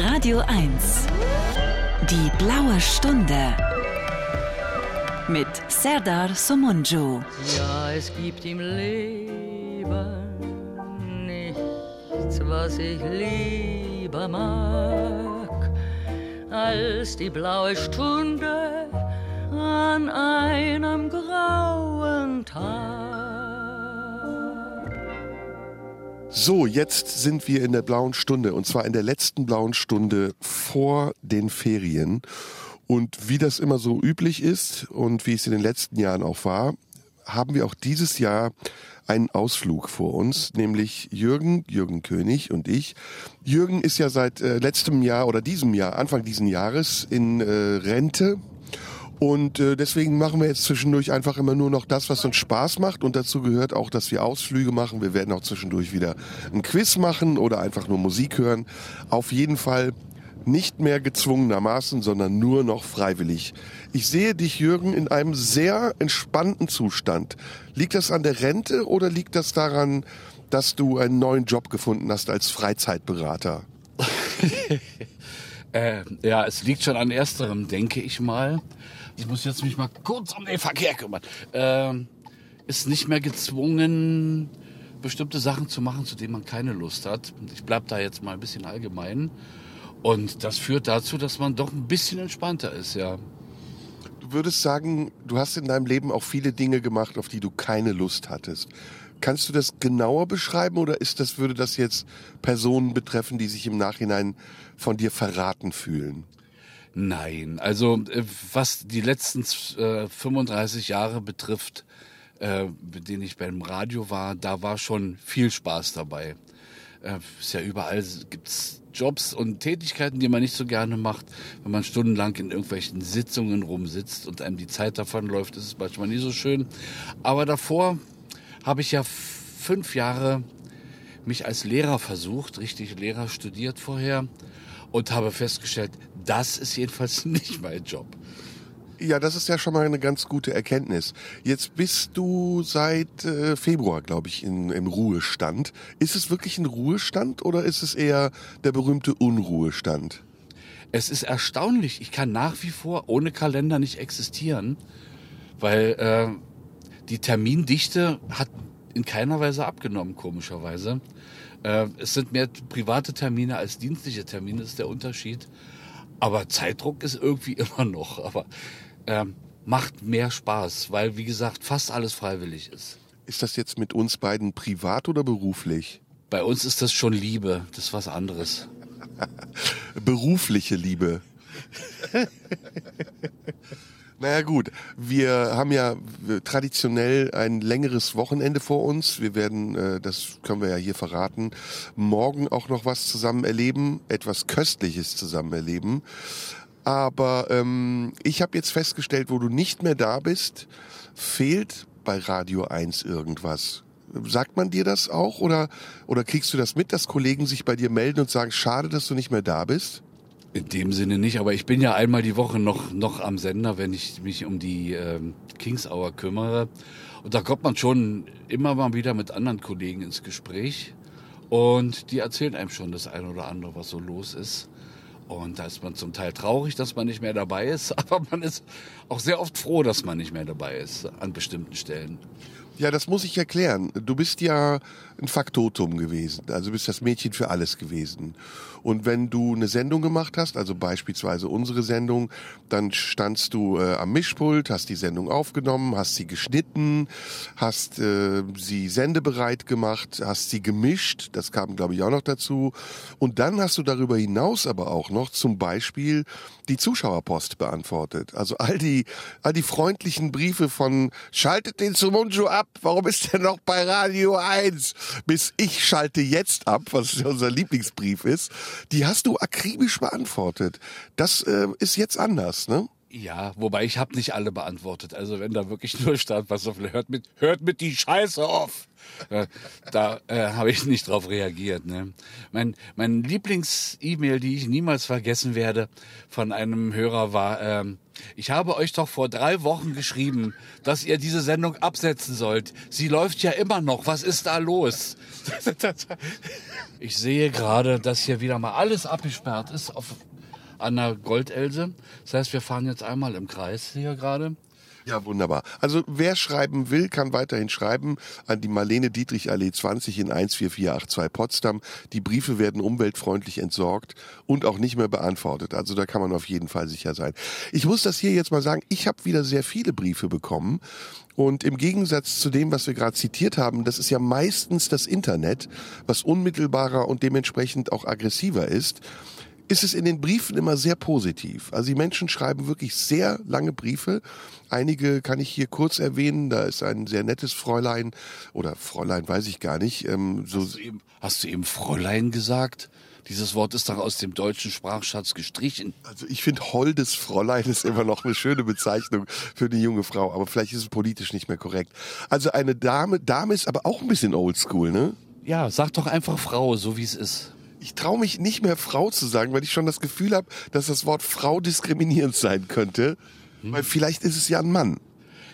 Radio 1. Die blaue Stunde. Mit Serdar Somunju. Ja, es gibt im Leben nichts, was ich lieber mag, als die blaue Stunde an einem grauen Tag. So, jetzt sind wir in der blauen Stunde und zwar in der letzten blauen Stunde vor den Ferien. Und wie das immer so üblich ist und wie es in den letzten Jahren auch war, haben wir auch dieses Jahr einen Ausflug vor uns, nämlich Jürgen, Jürgen König und ich. Jürgen ist ja seit äh, letztem Jahr oder diesem Jahr, Anfang diesen Jahres in äh, Rente und äh, deswegen machen wir jetzt zwischendurch einfach immer nur noch das, was uns Spaß macht. Und dazu gehört auch, dass wir Ausflüge machen. Wir werden auch zwischendurch wieder ein Quiz machen oder einfach nur Musik hören. Auf jeden Fall nicht mehr gezwungenermaßen, sondern nur noch freiwillig. Ich sehe dich, Jürgen, in einem sehr entspannten Zustand. Liegt das an der Rente oder liegt das daran, dass du einen neuen Job gefunden hast als Freizeitberater? äh, ja, es liegt schon an ersterem, denke ich mal ich muss jetzt mich mal kurz um den Verkehr kümmern, äh, ist nicht mehr gezwungen, bestimmte Sachen zu machen, zu denen man keine Lust hat. Ich bleibe da jetzt mal ein bisschen allgemein. Und das führt dazu, dass man doch ein bisschen entspannter ist, ja. Du würdest sagen, du hast in deinem Leben auch viele Dinge gemacht, auf die du keine Lust hattest. Kannst du das genauer beschreiben oder ist das, würde das jetzt Personen betreffen, die sich im Nachhinein von dir verraten fühlen? Nein, also äh, was die letzten äh, 35 Jahre betrifft, äh, mit denen ich beim Radio war, da war schon viel Spaß dabei. Äh, ist ja überall gibt's Jobs und Tätigkeiten, die man nicht so gerne macht. Wenn man stundenlang in irgendwelchen Sitzungen rumsitzt und einem die Zeit davonläuft, ist es manchmal nie so schön. Aber davor habe ich ja fünf Jahre mich als Lehrer versucht, richtig Lehrer studiert vorher und habe festgestellt, das ist jedenfalls nicht mein Job. Ja, das ist ja schon mal eine ganz gute Erkenntnis. Jetzt bist du seit äh, Februar, glaube ich, in, im Ruhestand. Ist es wirklich ein Ruhestand oder ist es eher der berühmte Unruhestand? Es ist erstaunlich. Ich kann nach wie vor ohne Kalender nicht existieren, weil äh, die Termindichte hat in keiner Weise abgenommen, komischerweise. Äh, es sind mehr private Termine als dienstliche Termine, ist der Unterschied. Aber Zeitdruck ist irgendwie immer noch. Aber ähm, macht mehr Spaß, weil, wie gesagt, fast alles freiwillig ist. Ist das jetzt mit uns beiden privat oder beruflich? Bei uns ist das schon Liebe, das ist was anderes. Berufliche Liebe. Naja gut, wir haben ja traditionell ein längeres Wochenende vor uns. Wir werden, äh, das können wir ja hier verraten, morgen auch noch was zusammen erleben, etwas Köstliches zusammen erleben. Aber ähm, ich habe jetzt festgestellt, wo du nicht mehr da bist, fehlt bei Radio 1 irgendwas. Sagt man dir das auch oder, oder kriegst du das mit, dass Kollegen sich bei dir melden und sagen, schade, dass du nicht mehr da bist? In dem Sinne nicht, aber ich bin ja einmal die Woche noch, noch am Sender, wenn ich mich um die ähm, Kings Hour kümmere. Und da kommt man schon immer mal wieder mit anderen Kollegen ins Gespräch. Und die erzählen einem schon das eine oder andere, was so los ist. Und da ist man zum Teil traurig, dass man nicht mehr dabei ist, aber man ist auch sehr oft froh, dass man nicht mehr dabei ist an bestimmten Stellen. Ja, das muss ich erklären. Du bist ja ein Faktotum gewesen. Also bist das Mädchen für alles gewesen. Und wenn du eine Sendung gemacht hast, also beispielsweise unsere Sendung, dann standst du äh, am Mischpult, hast die Sendung aufgenommen, hast sie geschnitten, hast äh, sie sendebereit gemacht, hast sie gemischt, das kam glaube ich auch noch dazu. Und dann hast du darüber hinaus aber auch noch zum Beispiel die Zuschauerpost beantwortet. Also all die, all die freundlichen Briefe von schaltet den Sumunju ab, warum ist der noch bei Radio 1? Bis ich schalte jetzt ab, was unser Lieblingsbrief ist, die hast du akribisch beantwortet. Das äh, ist jetzt anders, ne? Ja, wobei ich habe nicht alle beantwortet. Also wenn da wirklich nur stand, was auf, hört mit, hört mit die Scheiße auf. Da äh, habe ich nicht drauf reagiert. Ne? Mein, mein Lieblings-E-Mail, die ich niemals vergessen werde, von einem Hörer war, ähm, ich habe euch doch vor drei Wochen geschrieben, dass ihr diese Sendung absetzen sollt. Sie läuft ja immer noch. Was ist da los? ich sehe gerade, dass hier wieder mal alles abgesperrt ist auf an der Goldelse. Das heißt, wir fahren jetzt einmal im Kreis hier gerade. Ja, wunderbar. Also wer schreiben will, kann weiterhin schreiben an die Marlene Dietrich Allee 20 in 14482 Potsdam. Die Briefe werden umweltfreundlich entsorgt und auch nicht mehr beantwortet. Also da kann man auf jeden Fall sicher sein. Ich muss das hier jetzt mal sagen, ich habe wieder sehr viele Briefe bekommen. Und im Gegensatz zu dem, was wir gerade zitiert haben, das ist ja meistens das Internet, was unmittelbarer und dementsprechend auch aggressiver ist ist es in den Briefen immer sehr positiv. Also die Menschen schreiben wirklich sehr lange Briefe. Einige kann ich hier kurz erwähnen. Da ist ein sehr nettes Fräulein oder Fräulein weiß ich gar nicht. Ähm, so hast, du eben, hast du eben Fräulein gesagt? Dieses Wort ist doch aus dem deutschen Sprachschatz gestrichen. Also ich finde, holdes Fräulein ist immer noch eine schöne Bezeichnung für eine junge Frau, aber vielleicht ist es politisch nicht mehr korrekt. Also eine Dame, Dame ist aber auch ein bisschen oldschool, ne? Ja, sag doch einfach Frau, so wie es ist ich traue mich nicht mehr Frau zu sagen, weil ich schon das Gefühl habe, dass das Wort Frau diskriminierend sein könnte. Hm. Weil vielleicht ist es ja ein Mann.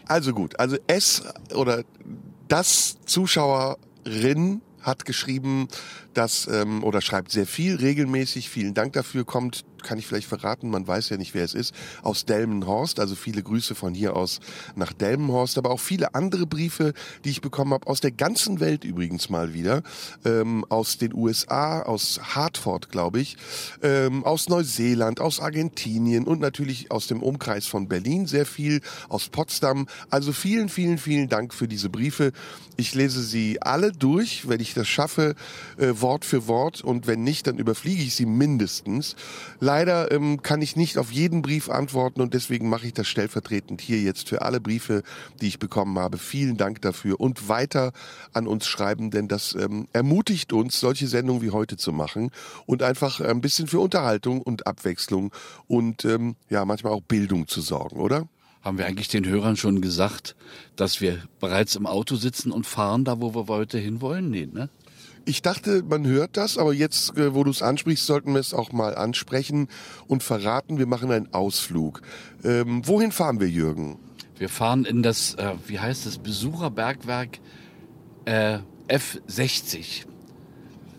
Also gut, also es oder das Zuschauerin hat geschrieben, dass ähm, oder schreibt sehr viel regelmäßig. Vielen Dank dafür. Kommt kann ich vielleicht verraten, man weiß ja nicht, wer es ist, aus Delmenhorst. Also viele Grüße von hier aus nach Delmenhorst, aber auch viele andere Briefe, die ich bekommen habe, aus der ganzen Welt übrigens mal wieder. Ähm, aus den USA, aus Hartford, glaube ich, ähm, aus Neuseeland, aus Argentinien und natürlich aus dem Umkreis von Berlin sehr viel, aus Potsdam. Also vielen, vielen, vielen Dank für diese Briefe. Ich lese sie alle durch, wenn ich das schaffe, äh, Wort für Wort. Und wenn nicht, dann überfliege ich sie mindestens. Leider ähm, kann ich nicht auf jeden Brief antworten und deswegen mache ich das stellvertretend hier jetzt für alle Briefe, die ich bekommen habe. Vielen Dank dafür und weiter an uns schreiben, denn das ähm, ermutigt uns, solche Sendungen wie heute zu machen und einfach ein bisschen für Unterhaltung und Abwechslung und ähm, ja manchmal auch Bildung zu sorgen, oder? Haben wir eigentlich den Hörern schon gesagt, dass wir bereits im Auto sitzen und fahren, da wo wir heute hinwollen? Nee, ne? Ich dachte, man hört das, aber jetzt, äh, wo du es ansprichst, sollten wir es auch mal ansprechen und verraten. Wir machen einen Ausflug. Ähm, wohin fahren wir, Jürgen? Wir fahren in das, äh, wie heißt das, Besucherbergwerk äh, F60.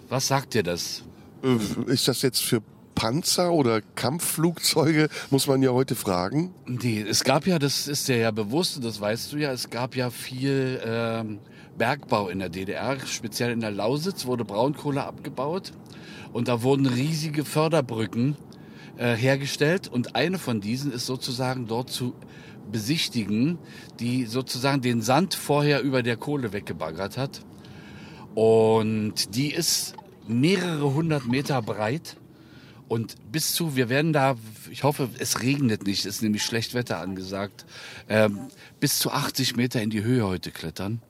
Was sagt dir das? Äh, ist das jetzt für Panzer oder Kampfflugzeuge, muss man ja heute fragen. Nee, es gab ja, das ist dir ja bewusst, das weißt du ja, es gab ja viel ähm, Bergbau in der DDR, speziell in der Lausitz wurde Braunkohle abgebaut. Und da wurden riesige Förderbrücken äh, hergestellt. Und eine von diesen ist sozusagen dort zu besichtigen, die sozusagen den Sand vorher über der Kohle weggebaggert hat. Und die ist mehrere hundert Meter breit. Und bis zu, wir werden da, ich hoffe, es regnet nicht, ist nämlich schlecht Wetter angesagt, ähm, bis zu 80 Meter in die Höhe heute klettern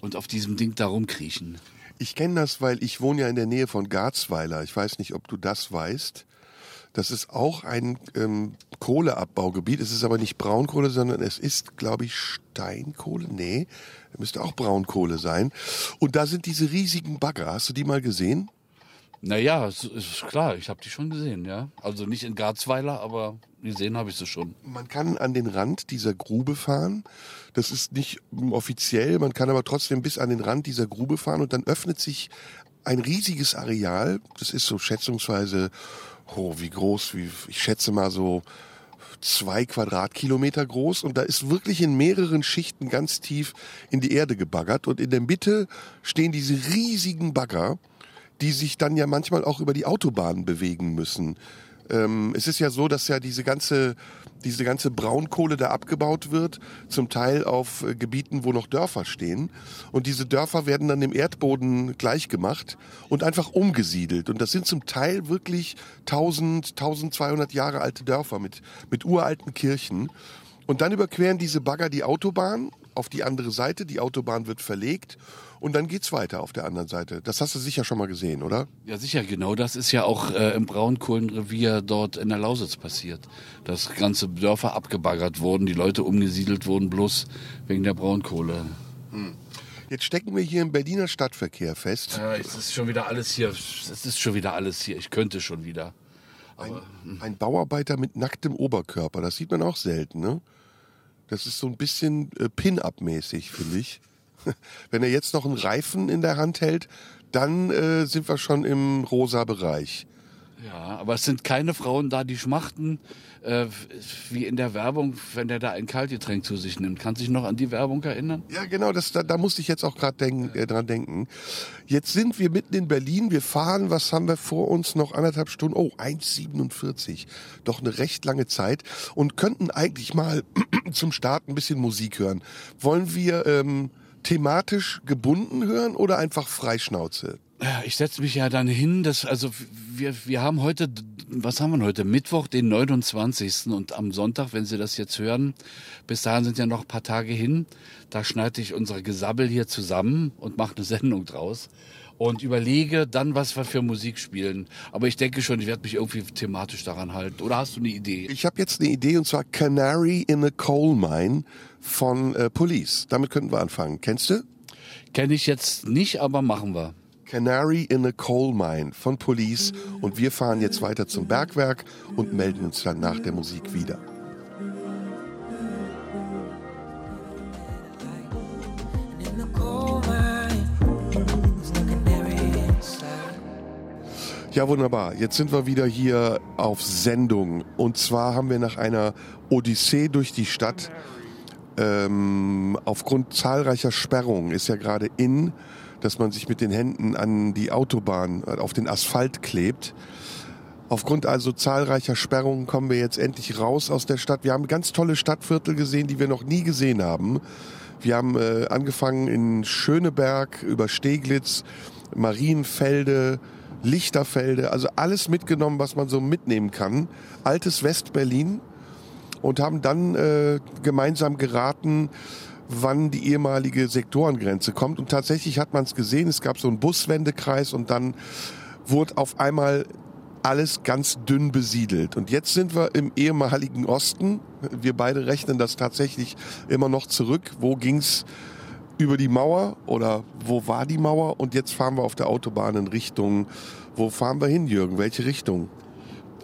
und auf diesem Ding da rumkriechen. Ich kenne das, weil ich wohne ja in der Nähe von Garzweiler. Ich weiß nicht, ob du das weißt. Das ist auch ein ähm, Kohleabbaugebiet. Es ist aber nicht Braunkohle, sondern es ist, glaube ich, Steinkohle. Nee, müsste auch Braunkohle sein. Und da sind diese riesigen Bagger. Hast du die mal gesehen? Naja, ist, ist klar, ich habe die schon gesehen, ja. Also nicht in Garzweiler, aber gesehen habe ich sie schon. Man kann an den Rand dieser Grube fahren. Das ist nicht offiziell, man kann aber trotzdem bis an den Rand dieser Grube fahren und dann öffnet sich ein riesiges Areal. Das ist so schätzungsweise, oh, wie groß, wie, ich schätze mal so zwei Quadratkilometer groß und da ist wirklich in mehreren Schichten ganz tief in die Erde gebaggert und in der Mitte stehen diese riesigen Bagger die sich dann ja manchmal auch über die Autobahn bewegen müssen. Ähm, es ist ja so, dass ja diese ganze, diese ganze Braunkohle da abgebaut wird, zum Teil auf äh, Gebieten, wo noch Dörfer stehen. Und diese Dörfer werden dann dem Erdboden gleichgemacht und einfach umgesiedelt. Und das sind zum Teil wirklich 1000, 1200 Jahre alte Dörfer mit, mit uralten Kirchen. Und dann überqueren diese Bagger die Autobahn auf die andere Seite, die Autobahn wird verlegt und dann geht's weiter auf der anderen Seite. Das hast du sicher schon mal gesehen, oder? Ja, sicher, genau. Das ist ja auch äh, im Braunkohlenrevier dort in der Lausitz passiert. Dass ganze Dörfer abgebaggert wurden, die Leute umgesiedelt wurden, bloß wegen der Braunkohle. Jetzt stecken wir hier im Berliner Stadtverkehr fest. Ja, es ist schon wieder alles hier. Es ist schon wieder alles hier. Ich könnte schon wieder. Ein, ein Bauarbeiter mit nacktem Oberkörper, das sieht man auch selten, ne? Das ist so ein bisschen äh, Pin-Up-mäßig, finde ich. Wenn er jetzt noch einen Reifen in der Hand hält, dann äh, sind wir schon im rosa Bereich. Ja, aber es sind keine Frauen da, die schmachten, äh, wie in der Werbung, wenn der da ein Kaltgetränk zu sich nimmt. Kannst du dich noch an die Werbung erinnern? Ja, genau, das, da, da musste ich jetzt auch gerade denk, äh, dran denken. Jetzt sind wir mitten in Berlin. Wir fahren, was haben wir vor uns? Noch anderthalb Stunden. Oh, 1,47. Doch eine recht lange Zeit. Und könnten eigentlich mal zum Start ein bisschen Musik hören. Wollen wir ähm, thematisch gebunden hören oder einfach Freischnauze? Ich setze mich ja dann hin, dass, also wir, wir haben heute, was haben wir heute? Mittwoch, den 29. Und am Sonntag, wenn Sie das jetzt hören, bis dahin sind ja noch ein paar Tage hin, da schneide ich unsere Gesabbel hier zusammen und mache eine Sendung draus und überlege dann, was wir für Musik spielen. Aber ich denke schon, ich werde mich irgendwie thematisch daran halten. Oder hast du eine Idee? Ich habe jetzt eine Idee und zwar Canary in a Coal Mine von äh, Police. Damit könnten wir anfangen. Kennst du? Kenne ich jetzt nicht, aber machen wir. Canary in a Coal Mine von Police und wir fahren jetzt weiter zum Bergwerk und melden uns dann nach der Musik wieder. Ja, wunderbar. Jetzt sind wir wieder hier auf Sendung. Und zwar haben wir nach einer Odyssee durch die Stadt ähm, aufgrund zahlreicher Sperrungen ist ja gerade in, dass man sich mit den Händen an die Autobahn, äh, auf den Asphalt klebt. Aufgrund also zahlreicher Sperrungen kommen wir jetzt endlich raus aus der Stadt. Wir haben ganz tolle Stadtviertel gesehen, die wir noch nie gesehen haben. Wir haben äh, angefangen in Schöneberg, über Steglitz, Marienfelde, Lichterfelde, also alles mitgenommen, was man so mitnehmen kann. Altes Westberlin und haben dann äh, gemeinsam geraten, wann die ehemalige Sektorengrenze kommt. Und tatsächlich hat man es gesehen, es gab so einen Buswendekreis und dann wurde auf einmal alles ganz dünn besiedelt. Und jetzt sind wir im ehemaligen Osten. Wir beide rechnen das tatsächlich immer noch zurück. Wo ging's über die Mauer oder wo war die Mauer? Und jetzt fahren wir auf der Autobahn in Richtung, wo fahren wir hin, Jürgen? Welche Richtung?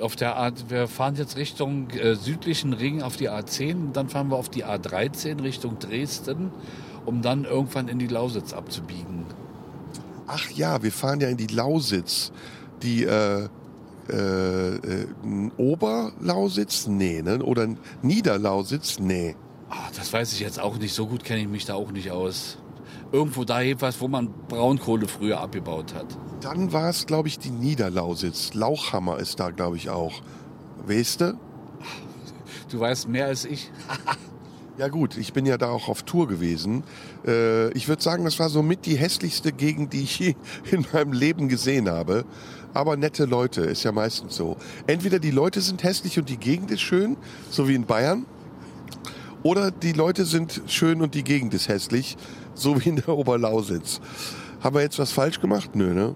Auf der A, wir fahren jetzt Richtung äh, südlichen Ring auf die A10, dann fahren wir auf die A13 Richtung Dresden, um dann irgendwann in die Lausitz abzubiegen. Ach ja, wir fahren ja in die Lausitz. Die äh, äh, äh, Oberlausitz? Nee, ne? Oder Niederlausitz? Nee. Ah, das weiß ich jetzt auch nicht. So gut kenne ich mich da auch nicht aus. Irgendwo da jedenfalls, wo man Braunkohle früher abgebaut hat. Dann war es, glaube ich, die Niederlausitz. Lauchhammer ist da, glaube ich, auch. Weißt du? Du weißt mehr als ich. Ja gut, ich bin ja da auch auf Tour gewesen. Äh, ich würde sagen, das war somit die hässlichste Gegend, die ich je in meinem Leben gesehen habe. Aber nette Leute, ist ja meistens so. Entweder die Leute sind hässlich und die Gegend ist schön, so wie in Bayern. Oder die Leute sind schön und die Gegend ist hässlich, so wie in der Oberlausitz. Haben wir jetzt was falsch gemacht? Nö, ne?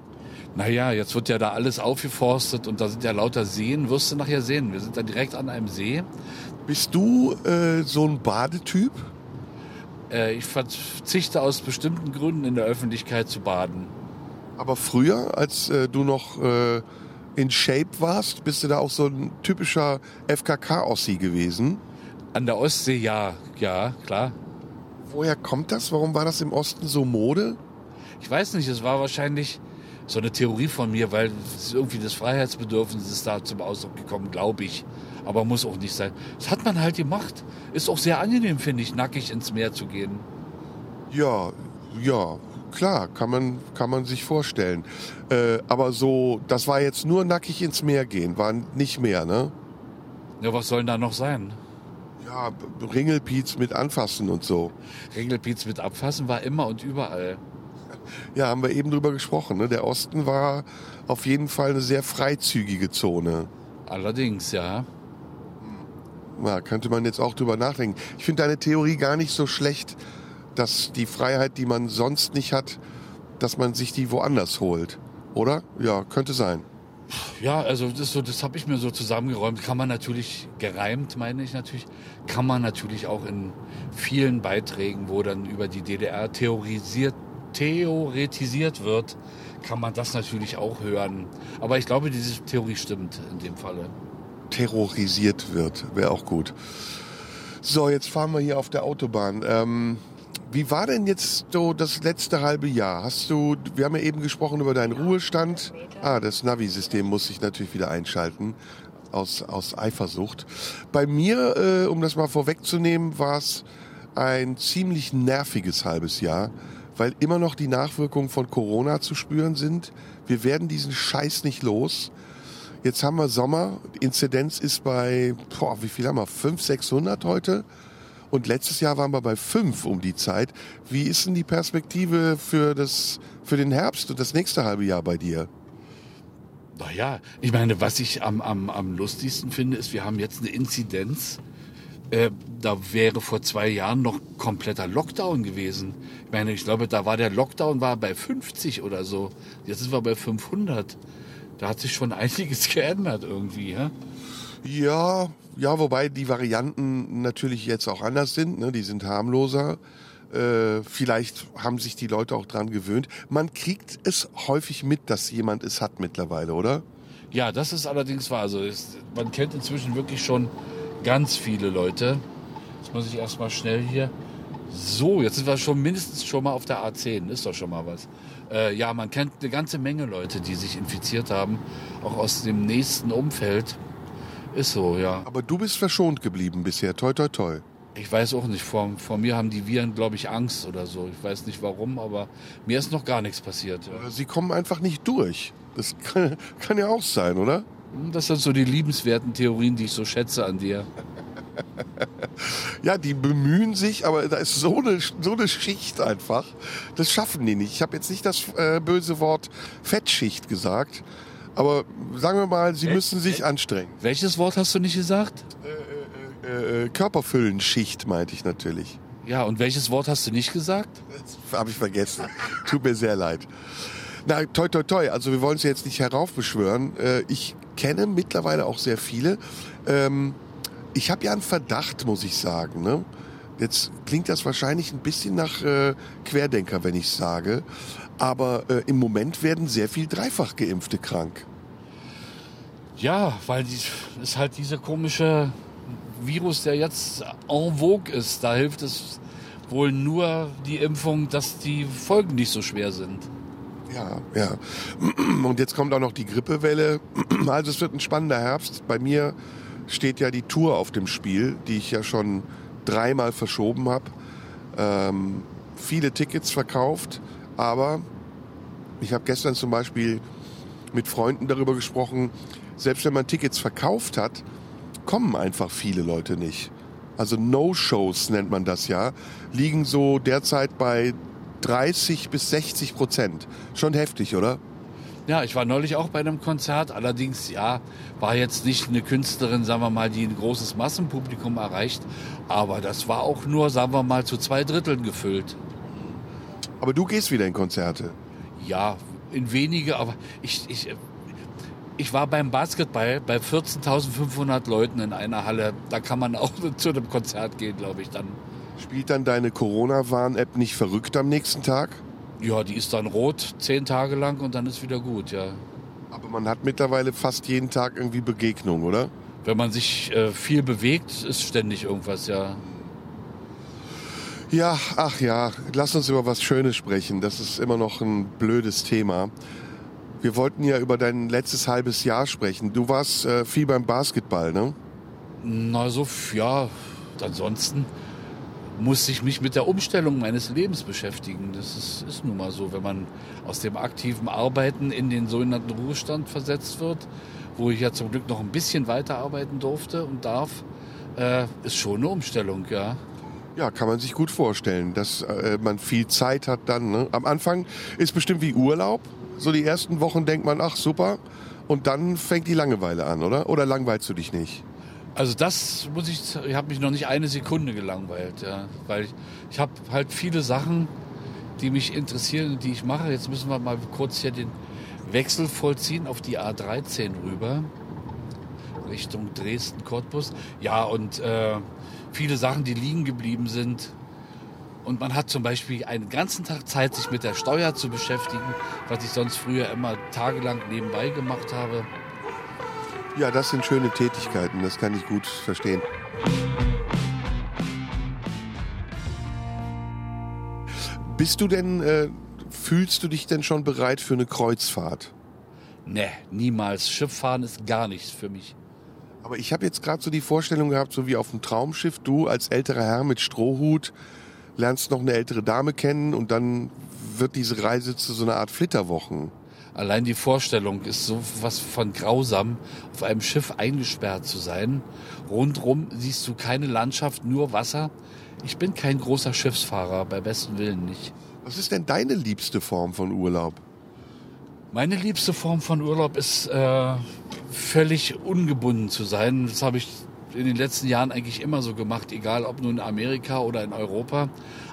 Naja, jetzt wird ja da alles aufgeforstet und da sind ja lauter Seen. Wirst du nachher sehen. Wir sind da direkt an einem See. Bist du äh, so ein Badetyp? Äh, ich verzichte aus bestimmten Gründen in der Öffentlichkeit zu baden. Aber früher, als äh, du noch äh, in Shape warst, bist du da auch so ein typischer FKK-Ossi gewesen. An der Ostsee, ja, ja, klar. Woher kommt das? Warum war das im Osten so Mode? Ich weiß nicht, es war wahrscheinlich so eine Theorie von mir, weil es irgendwie das Freiheitsbedürfnis ist da zum Ausdruck gekommen, glaube ich. Aber muss auch nicht sein. Das hat man halt gemacht. Ist auch sehr angenehm, finde ich, nackig ins Meer zu gehen. Ja, ja, klar, kann man, kann man sich vorstellen. Äh, aber so, das war jetzt nur nackig ins Meer gehen, war nicht mehr, ne? Ja, was soll denn da noch sein? Ja, Ringelpiez mit anfassen und so. Regelpiez mit abfassen war immer und überall. Ja, haben wir eben drüber gesprochen. Ne? Der Osten war auf jeden Fall eine sehr freizügige Zone. Allerdings, ja. Ja, könnte man jetzt auch drüber nachdenken. Ich finde deine Theorie gar nicht so schlecht, dass die Freiheit, die man sonst nicht hat, dass man sich die woanders holt. Oder? Ja, könnte sein. Ja, also das, so, das habe ich mir so zusammengeräumt. Kann man natürlich, gereimt meine ich natürlich, kann man natürlich auch in vielen Beiträgen, wo dann über die DDR theorisiert, theoretisiert wird, kann man das natürlich auch hören. Aber ich glaube, diese Theorie stimmt in dem Falle. terrorisiert wird. Wäre auch gut. So, jetzt fahren wir hier auf der Autobahn. Ähm, wie war denn jetzt so das letzte halbe Jahr? Hast du, wir haben ja eben gesprochen über deinen Ruhestand. Ah, das Navi-System muss sich natürlich wieder einschalten. Aus, aus Eifersucht. Bei mir, äh, um das mal vorwegzunehmen, war es ein ziemlich nerviges halbes Jahr, weil immer noch die Nachwirkungen von Corona zu spüren sind. Wir werden diesen Scheiß nicht los. Jetzt haben wir Sommer. Inzidenz ist bei, boah, wie viel haben wir? 500, 600 heute? Und letztes Jahr waren wir bei 5 um die Zeit. Wie ist denn die Perspektive für, das, für den Herbst und das nächste halbe Jahr bei dir? Naja, ich meine, was ich am, am, am lustigsten finde, ist, wir haben jetzt eine Inzidenz. Äh, da wäre vor zwei Jahren noch kompletter Lockdown gewesen. Ich meine, ich glaube, da war der Lockdown war bei 50 oder so. Jetzt sind wir bei 500. Da hat sich schon einiges geändert irgendwie. Ja? Ja, ja, wobei die Varianten natürlich jetzt auch anders sind. Ne? Die sind harmloser. Äh, vielleicht haben sich die Leute auch dran gewöhnt. Man kriegt es häufig mit, dass jemand es hat mittlerweile, oder? Ja, das ist allerdings wahr. Also es, man kennt inzwischen wirklich schon ganz viele Leute. Jetzt muss ich erstmal schnell hier. So, jetzt sind wir schon mindestens schon mal auf der A10. Ist doch schon mal was. Äh, ja, man kennt eine ganze Menge Leute, die sich infiziert haben, auch aus dem nächsten Umfeld. Ist so, ja. Aber du bist verschont geblieben bisher. Toi, toi, toi. Ich weiß auch nicht. Vor, vor mir haben die Viren, glaube ich, Angst oder so. Ich weiß nicht warum, aber mir ist noch gar nichts passiert. Ja. Sie kommen einfach nicht durch. Das kann, kann ja auch sein, oder? Das sind so die liebenswerten Theorien, die ich so schätze an dir. Ja, die bemühen sich, aber da ist so eine, so eine Schicht einfach. Das schaffen die nicht. Ich habe jetzt nicht das äh, böse Wort Fettschicht gesagt, aber sagen wir mal, sie Fett- müssen sich Fett- anstrengen. Welches Wort hast du nicht gesagt? Äh, äh, Körperfüllenschicht meinte ich natürlich. Ja, und welches Wort hast du nicht gesagt? Habe ich vergessen. Tut mir sehr leid. Na, toi, toi, toi. Also wir wollen es jetzt nicht heraufbeschwören. Äh, ich kenne mittlerweile auch sehr viele. Ähm, ich habe ja einen Verdacht, muss ich sagen. Ne? Jetzt klingt das wahrscheinlich ein bisschen nach äh, Querdenker, wenn ich sage. Aber äh, im Moment werden sehr viel Dreifachgeimpfte krank. Ja, weil die, ist halt dieser komische Virus, der jetzt en vogue ist. Da hilft es wohl nur die Impfung, dass die Folgen nicht so schwer sind. Ja, ja. Und jetzt kommt auch noch die Grippewelle. Also es wird ein spannender Herbst. Bei mir steht ja die Tour auf dem Spiel, die ich ja schon dreimal verschoben habe. Ähm, viele Tickets verkauft, aber ich habe gestern zum Beispiel mit Freunden darüber gesprochen, selbst wenn man Tickets verkauft hat, kommen einfach viele Leute nicht. Also No-Shows nennt man das ja, liegen so derzeit bei 30 bis 60 Prozent. Schon heftig, oder? Ja, ich war neulich auch bei einem Konzert. Allerdings, ja, war jetzt nicht eine Künstlerin, sagen wir mal, die ein großes Massenpublikum erreicht. Aber das war auch nur, sagen wir mal, zu zwei Dritteln gefüllt. Aber du gehst wieder in Konzerte. Ja, in wenige, aber ich, ich, ich war beim Basketball bei 14.500 Leuten in einer Halle. Da kann man auch zu einem Konzert gehen, glaube ich, dann. Spielt dann deine Corona-Warn-App nicht verrückt am nächsten Tag? Ja, die ist dann rot, zehn Tage lang und dann ist wieder gut, ja. Aber man hat mittlerweile fast jeden Tag irgendwie Begegnung, oder? Wenn man sich äh, viel bewegt, ist ständig irgendwas, ja. Ja, ach ja, lass uns über was Schönes sprechen. Das ist immer noch ein blödes Thema. Wir wollten ja über dein letztes halbes Jahr sprechen. Du warst äh, viel beim Basketball, ne? Na, so, ja, ansonsten musste ich mich mit der Umstellung meines Lebens beschäftigen. Das ist, ist nun mal so, wenn man aus dem aktiven Arbeiten in den sogenannten Ruhestand versetzt wird, wo ich ja zum Glück noch ein bisschen weiterarbeiten durfte und darf, äh, ist schon eine Umstellung, ja. Ja, kann man sich gut vorstellen, dass äh, man viel Zeit hat dann. Ne? Am Anfang ist bestimmt wie Urlaub. So die ersten Wochen denkt man, ach super. Und dann fängt die Langeweile an, oder? Oder langweilst du dich nicht? Also das muss ich, ich habe mich noch nicht eine Sekunde gelangweilt, ja, weil ich, ich habe halt viele Sachen, die mich interessieren die ich mache. Jetzt müssen wir mal kurz hier den Wechsel vollziehen auf die A13 rüber, Richtung Dresden-Cottbus. Ja, und äh, viele Sachen, die liegen geblieben sind. Und man hat zum Beispiel einen ganzen Tag Zeit, sich mit der Steuer zu beschäftigen, was ich sonst früher immer tagelang nebenbei gemacht habe. Ja, das sind schöne Tätigkeiten, das kann ich gut verstehen. Bist du denn, äh, fühlst du dich denn schon bereit für eine Kreuzfahrt? Ne, niemals. Schifffahren ist gar nichts für mich. Aber ich habe jetzt gerade so die Vorstellung gehabt, so wie auf dem Traumschiff, du als älterer Herr mit Strohhut lernst noch eine ältere Dame kennen und dann wird diese Reise zu so einer Art Flitterwochen. Allein die Vorstellung ist so was von grausam, auf einem Schiff eingesperrt zu sein. Rundrum siehst du keine Landschaft, nur Wasser. Ich bin kein großer Schiffsfahrer, bei besten Willen nicht. Was ist denn deine liebste Form von Urlaub? Meine liebste Form von Urlaub ist äh, völlig ungebunden zu sein. Das habe ich in den letzten Jahren eigentlich immer so gemacht, egal ob nun in Amerika oder in Europa.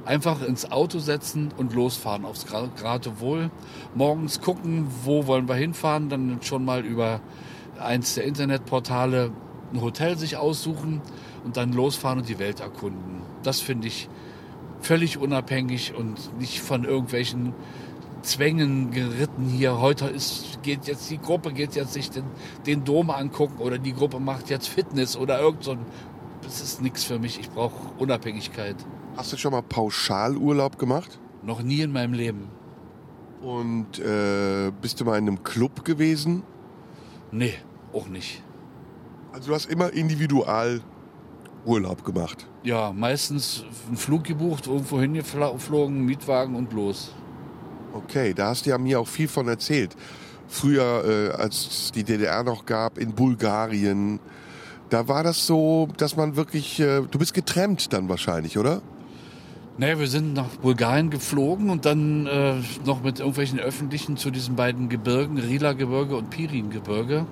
Einfach ins Auto setzen und losfahren aufs Geratewohl. Morgens gucken, wo wollen wir hinfahren, dann schon mal über eins der Internetportale ein Hotel sich aussuchen und dann losfahren und die Welt erkunden. Das finde ich völlig unabhängig und nicht von irgendwelchen Zwängen geritten hier. Heute ist, geht jetzt die Gruppe geht jetzt sich den, den Dom angucken oder die Gruppe macht jetzt Fitness oder irgend so ein. Das ist nichts für mich. Ich brauche Unabhängigkeit. Hast du schon mal Pauschalurlaub gemacht? Noch nie in meinem Leben. Und äh, bist du mal in einem Club gewesen? Nee, auch nicht. Also du hast immer individual Urlaub gemacht. Ja, meistens einen Flug gebucht, irgendwo hingeflogen, Mietwagen und los. Okay, da hast du ja mir auch viel von erzählt. Früher, äh, als es die DDR noch gab, in Bulgarien, da war das so, dass man wirklich, äh, du bist getrennt dann wahrscheinlich, oder? Naja, wir sind nach Bulgarien geflogen und dann äh, noch mit irgendwelchen Öffentlichen zu diesen beiden Gebirgen, Rila-Gebirge und Pirin-Gebirge.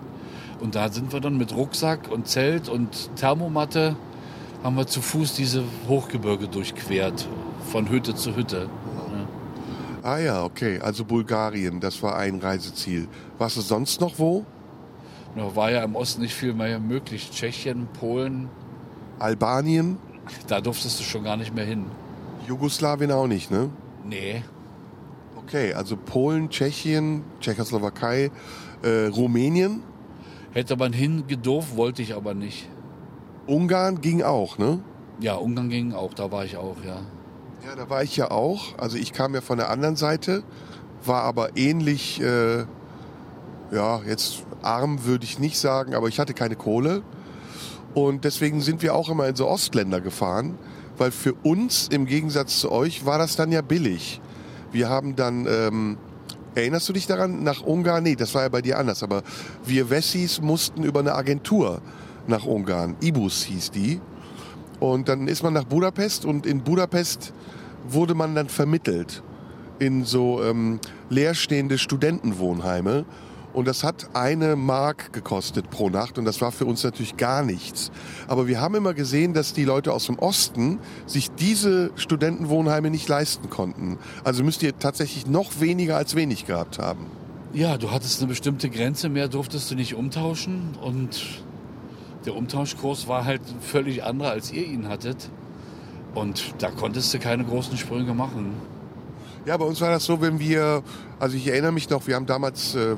Und da sind wir dann mit Rucksack und Zelt und Thermomatte, haben wir zu Fuß diese Hochgebirge durchquert, von Hütte zu Hütte. Ah ja, okay, also Bulgarien, das war ein Reiseziel. Warst du sonst noch wo? Da war ja im Osten nicht viel mehr möglich. Tschechien, Polen, Albanien? da durftest du schon gar nicht mehr hin. Jugoslawien auch nicht, ne? Nee, Okay, also Polen, Tschechien, Tschechoslowakei, äh, Rumänien, hätte man hingedurft, wollte ich aber nicht. Ungarn ging auch, ne? Ja, Ungarn ging auch, da war ich auch, ja. Ja, da war ich ja auch. Also ich kam ja von der anderen Seite, war aber ähnlich, äh, ja, jetzt arm würde ich nicht sagen, aber ich hatte keine Kohle. Und deswegen sind wir auch immer in so Ostländer gefahren, weil für uns im Gegensatz zu euch war das dann ja billig. Wir haben dann, ähm, erinnerst du dich daran, nach Ungarn? Nee, das war ja bei dir anders, aber wir Wessis mussten über eine Agentur nach Ungarn. Ibus hieß die. Und dann ist man nach Budapest und in Budapest wurde man dann vermittelt in so ähm, leerstehende Studentenwohnheime. Und das hat eine Mark gekostet pro Nacht und das war für uns natürlich gar nichts. Aber wir haben immer gesehen, dass die Leute aus dem Osten sich diese Studentenwohnheime nicht leisten konnten. Also müsst ihr tatsächlich noch weniger als wenig gehabt haben. Ja, du hattest eine bestimmte Grenze, mehr durftest du nicht umtauschen und der Umtauschkurs war halt völlig anderer, als ihr ihn hattet. Und da konntest du keine großen Sprünge machen. Ja, bei uns war das so, wenn wir, also ich erinnere mich noch, wir haben damals äh,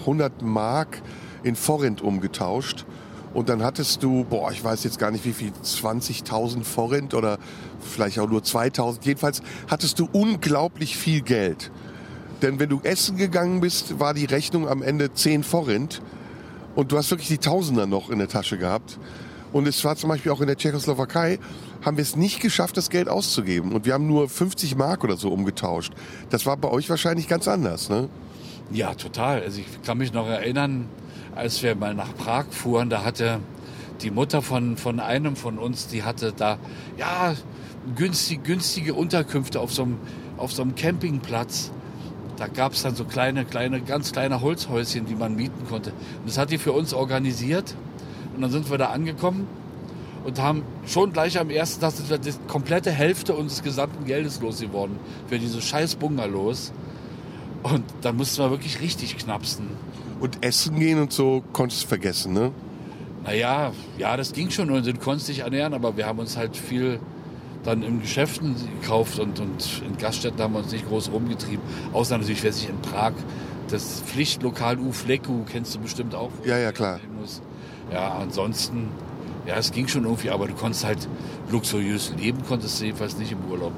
100 Mark in Forint umgetauscht. Und dann hattest du, boah, ich weiß jetzt gar nicht wie viel, 20.000 Forint oder vielleicht auch nur 2.000. Jedenfalls hattest du unglaublich viel Geld. Denn wenn du essen gegangen bist, war die Rechnung am Ende 10 Forint. Und du hast wirklich die Tausender noch in der Tasche gehabt. Und es war zum Beispiel auch in der Tschechoslowakei, haben wir es nicht geschafft, das Geld auszugeben. Und wir haben nur 50 Mark oder so umgetauscht. Das war bei euch wahrscheinlich ganz anders, ne? Ja, total. Also ich kann mich noch erinnern, als wir mal nach Prag fuhren, da hatte die Mutter von, von einem von uns, die hatte da, ja, günstig, günstige Unterkünfte auf so einem, auf so einem Campingplatz. Da gab es dann so kleine, kleine, ganz kleine Holzhäuschen, die man mieten konnte. Und das hat die für uns organisiert. Und dann sind wir da angekommen und haben schon gleich am ersten Tag sind wir die komplette Hälfte unseres gesamten Geldes losgeworden für diese scheiß Bungalows. Und dann mussten wir wirklich richtig knapsen. Und essen gehen und so konntest du vergessen, ne? Naja, ja, das ging schon und du konntest dich ernähren, aber wir haben uns halt viel dann in Geschäften gekauft und, und in Gaststätten haben wir uns nicht groß rumgetrieben. Außer natürlich, wer sich in Prag das Pflichtlokal U Fleku kennst du bestimmt auch. Ja, ja, klar. Ja, ansonsten, ja, es ging schon irgendwie, aber du konntest halt luxuriös leben, konntest du jedenfalls nicht im Urlaub.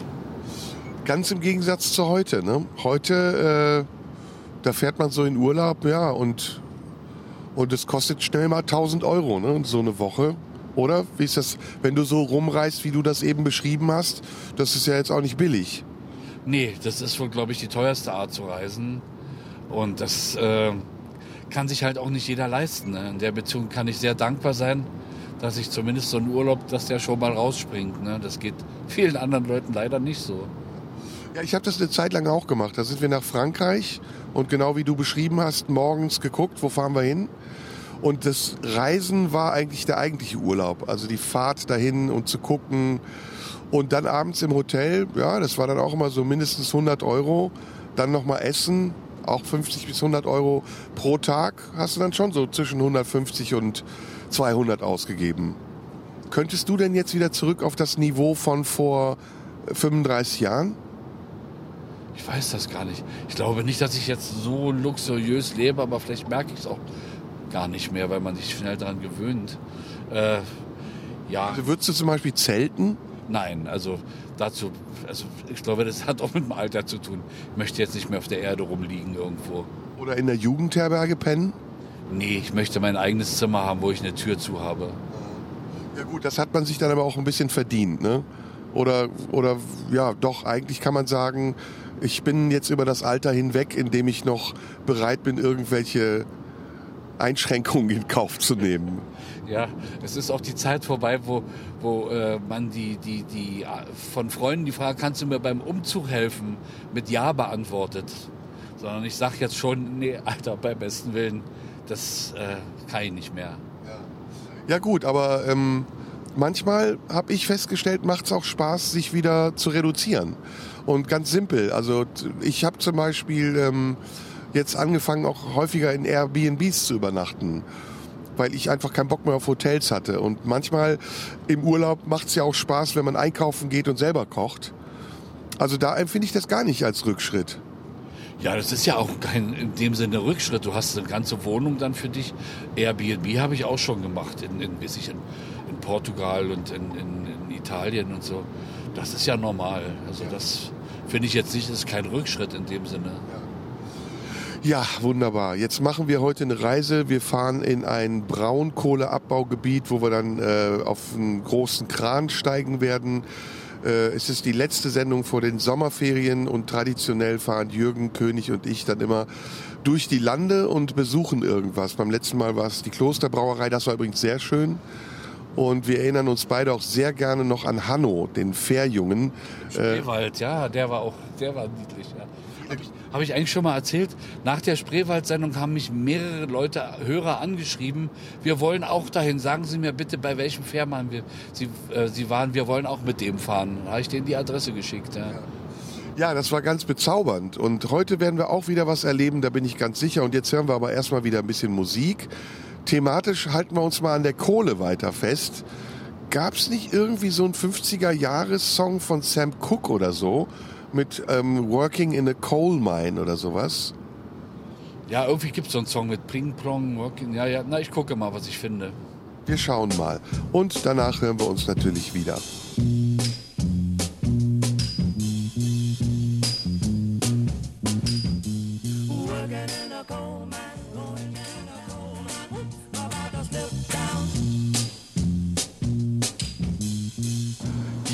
Ganz im Gegensatz zu heute, ne? Heute, äh, da fährt man so in Urlaub, ja, und, und es kostet schnell mal 1000 Euro, ne? So eine Woche. Oder? Wie ist das, wenn du so rumreist, wie du das eben beschrieben hast? Das ist ja jetzt auch nicht billig. Nee, das ist wohl, glaube ich, die teuerste Art zu reisen. Und das äh, kann sich halt auch nicht jeder leisten. Ne? In der Beziehung kann ich sehr dankbar sein, dass ich zumindest so einen Urlaub, dass der schon mal rausspringt. Ne? Das geht vielen anderen Leuten leider nicht so. Ja, ich habe das eine Zeit lang auch gemacht. Da sind wir nach Frankreich und genau wie du beschrieben hast, morgens geguckt, wo fahren wir hin. Und das Reisen war eigentlich der eigentliche Urlaub. Also die Fahrt dahin und zu gucken. Und dann abends im Hotel, ja, das war dann auch immer so mindestens 100 Euro. Dann nochmal essen, auch 50 bis 100 Euro pro Tag. Hast du dann schon so zwischen 150 und 200 ausgegeben. Könntest du denn jetzt wieder zurück auf das Niveau von vor 35 Jahren? Ich weiß das gar nicht. Ich glaube nicht, dass ich jetzt so luxuriös lebe, aber vielleicht merke ich es auch gar nicht mehr, weil man sich schnell daran gewöhnt. Äh, ja, Also würdest du zum Beispiel zelten? nein, also dazu, also ich glaube, das hat auch mit dem Alter zu tun. Ich möchte jetzt nicht mehr auf der Erde rumliegen irgendwo. Oder in der Jugendherberge pennen? Nee, ich möchte mein eigenes Zimmer haben, wo ich eine Tür zu habe. Ja gut, das hat man sich dann aber auch ein bisschen verdient, ne? Oder, oder ja, doch, eigentlich kann man sagen, ich bin jetzt über das Alter hinweg, in dem ich noch bereit bin, irgendwelche Einschränkungen in Kauf zu nehmen. Ja, es ist auch die Zeit vorbei, wo, wo äh, man die, die, die äh, von Freunden die Frage, kannst du mir beim Umzug helfen, mit Ja beantwortet. Sondern ich sage jetzt schon, nee, Alter, beim besten Willen, das äh, kann ich nicht mehr. Ja gut, aber ähm, manchmal habe ich festgestellt, macht es auch Spaß, sich wieder zu reduzieren. Und ganz simpel, also ich habe zum Beispiel ähm, jetzt angefangen, auch häufiger in Airbnbs zu übernachten, weil ich einfach keinen Bock mehr auf Hotels hatte. Und manchmal im Urlaub macht es ja auch Spaß, wenn man einkaufen geht und selber kocht. Also da empfinde ich das gar nicht als Rückschritt. Ja, das ist ja auch kein in dem Sinne Rückschritt. Du hast eine ganze Wohnung dann für dich. Airbnb habe ich auch schon gemacht, in, in, bis ich in, in Portugal und in, in, in Italien und so. Das ist ja normal. Also das finde ich jetzt nicht, ist kein Rückschritt in dem Sinne. Ja, wunderbar. Jetzt machen wir heute eine Reise. Wir fahren in ein Braunkohleabbaugebiet, wo wir dann äh, auf einen großen Kran steigen werden. Äh, es ist die letzte Sendung vor den Sommerferien und traditionell fahren Jürgen, König und ich dann immer durch die Lande und besuchen irgendwas. Beim letzten Mal war es die Klosterbrauerei, das war übrigens sehr schön. Und wir erinnern uns beide auch sehr gerne noch an Hanno, den Fährjungen. Äh, Spreewald, ja, der war auch, der war niedlich. Ja. Habe ich, hab ich eigentlich schon mal erzählt? Nach der Spreewald-Sendung haben mich mehrere Leute, Hörer angeschrieben. Wir wollen auch dahin. Sagen Sie mir bitte, bei welchem Fährmann wir, Sie, äh, Sie waren. Wir wollen auch mit dem fahren. Da habe ich denen die Adresse geschickt. Ja. Ja, das war ganz bezaubernd. Und heute werden wir auch wieder was erleben, da bin ich ganz sicher. Und jetzt hören wir aber erstmal wieder ein bisschen Musik. Thematisch halten wir uns mal an der Kohle weiter fest. Gab es nicht irgendwie so einen 50er-Jahres-Song von Sam Cooke oder so mit ähm, Working in a Coal Mine oder sowas? ja, irgendwie gibt es so einen Song mit Pling Plong, Working. Ja, ja, na, ich gucke mal, was ich finde. Wir schauen mal. Und danach hören wir uns natürlich wieder.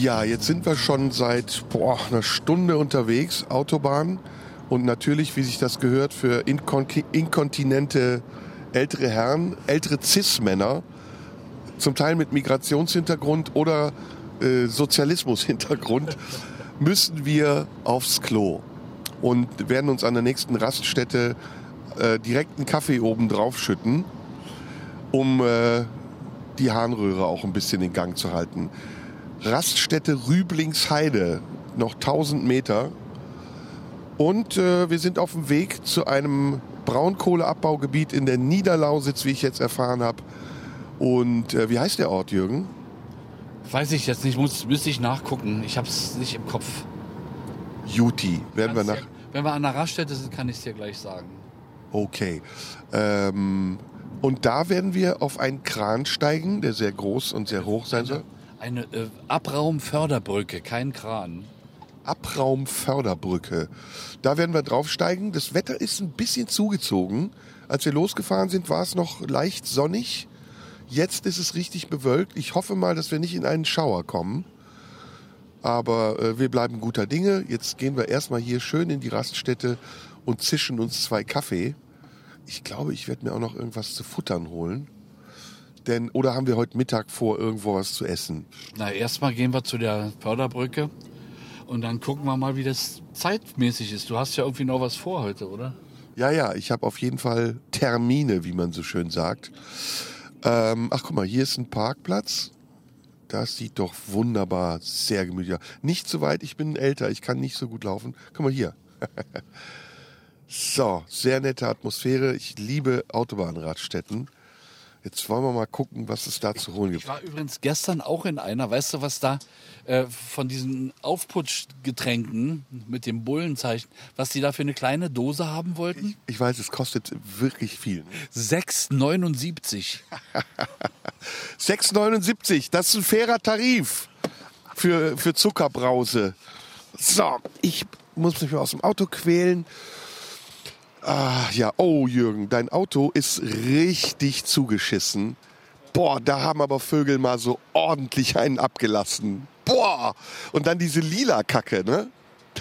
Ja, jetzt sind wir schon seit boah, einer Stunde unterwegs, Autobahn. Und natürlich, wie sich das gehört, für inkon- inkontinente ältere Herren, ältere Cis-Männer, zum Teil mit Migrationshintergrund oder äh, Sozialismushintergrund, müssen wir aufs Klo und werden uns an der nächsten Raststätte äh, direkt einen Kaffee oben drauf schütten, um äh, die Harnröhre auch ein bisschen in Gang zu halten. Raststätte Rüblingsheide, noch 1000 Meter. Und äh, wir sind auf dem Weg zu einem Braunkohleabbaugebiet in der Niederlausitz, wie ich jetzt erfahren habe. Und äh, wie heißt der Ort, Jürgen? Weiß ich jetzt nicht, muss, müsste ich nachgucken. Ich habe es nicht im Kopf. Juti. Werden wir nach. Dir- Wenn wir an der Raststätte sind, kann ich es dir gleich sagen. Okay. Ähm, und da werden wir auf einen Kran steigen, der sehr groß und sehr hoch sein soll. Eine äh, Abraumförderbrücke, kein Kran. Abraumförderbrücke. Da werden wir draufsteigen. Das Wetter ist ein bisschen zugezogen. Als wir losgefahren sind, war es noch leicht sonnig. Jetzt ist es richtig bewölkt. Ich hoffe mal, dass wir nicht in einen Schauer kommen. Aber äh, wir bleiben guter Dinge. Jetzt gehen wir erstmal hier schön in die Raststätte und zischen uns zwei Kaffee. Ich glaube, ich werde mir auch noch irgendwas zu futtern holen. Denn, oder haben wir heute Mittag vor, irgendwo was zu essen? Na, erstmal gehen wir zu der Förderbrücke und dann gucken wir mal, wie das zeitmäßig ist. Du hast ja irgendwie noch was vor heute, oder? Ja, ja, ich habe auf jeden Fall Termine, wie man so schön sagt. Ähm, ach, guck mal, hier ist ein Parkplatz. Das sieht doch wunderbar, sehr gemütlich aus. Nicht zu weit, ich bin älter, ich kann nicht so gut laufen. Guck mal hier. so, sehr nette Atmosphäre. Ich liebe Autobahnradstätten. Jetzt wollen wir mal gucken, was es da zu holen gibt. Ich war übrigens gestern auch in einer, weißt du, was da äh, von diesen Aufputschgetränken mit dem Bullenzeichen, was die da für eine kleine Dose haben wollten? Ich weiß, es kostet wirklich viel. 6,79. 6,79, das ist ein fairer Tarif für, für Zuckerbrause. So, ich muss mich mal aus dem Auto quälen. Ah, ja, oh Jürgen, dein Auto ist richtig zugeschissen. Boah, da haben aber Vögel mal so ordentlich einen abgelassen. Boah, und dann diese lila Kacke, ne?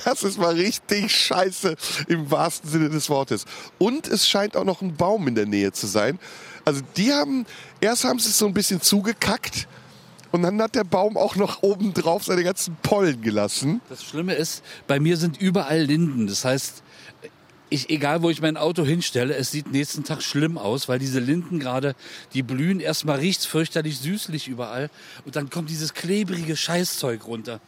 Das ist mal richtig scheiße im wahrsten Sinne des Wortes. Und es scheint auch noch ein Baum in der Nähe zu sein. Also die haben, erst haben sie es so ein bisschen zugekackt und dann hat der Baum auch noch oben drauf seine ganzen Pollen gelassen. Das Schlimme ist, bei mir sind überall Linden. Das heißt, ich, egal wo ich mein Auto hinstelle, es sieht nächsten Tag schlimm aus, weil diese Linden gerade, die blühen, erstmal riecht's fürchterlich süßlich überall und dann kommt dieses klebrige Scheißzeug runter.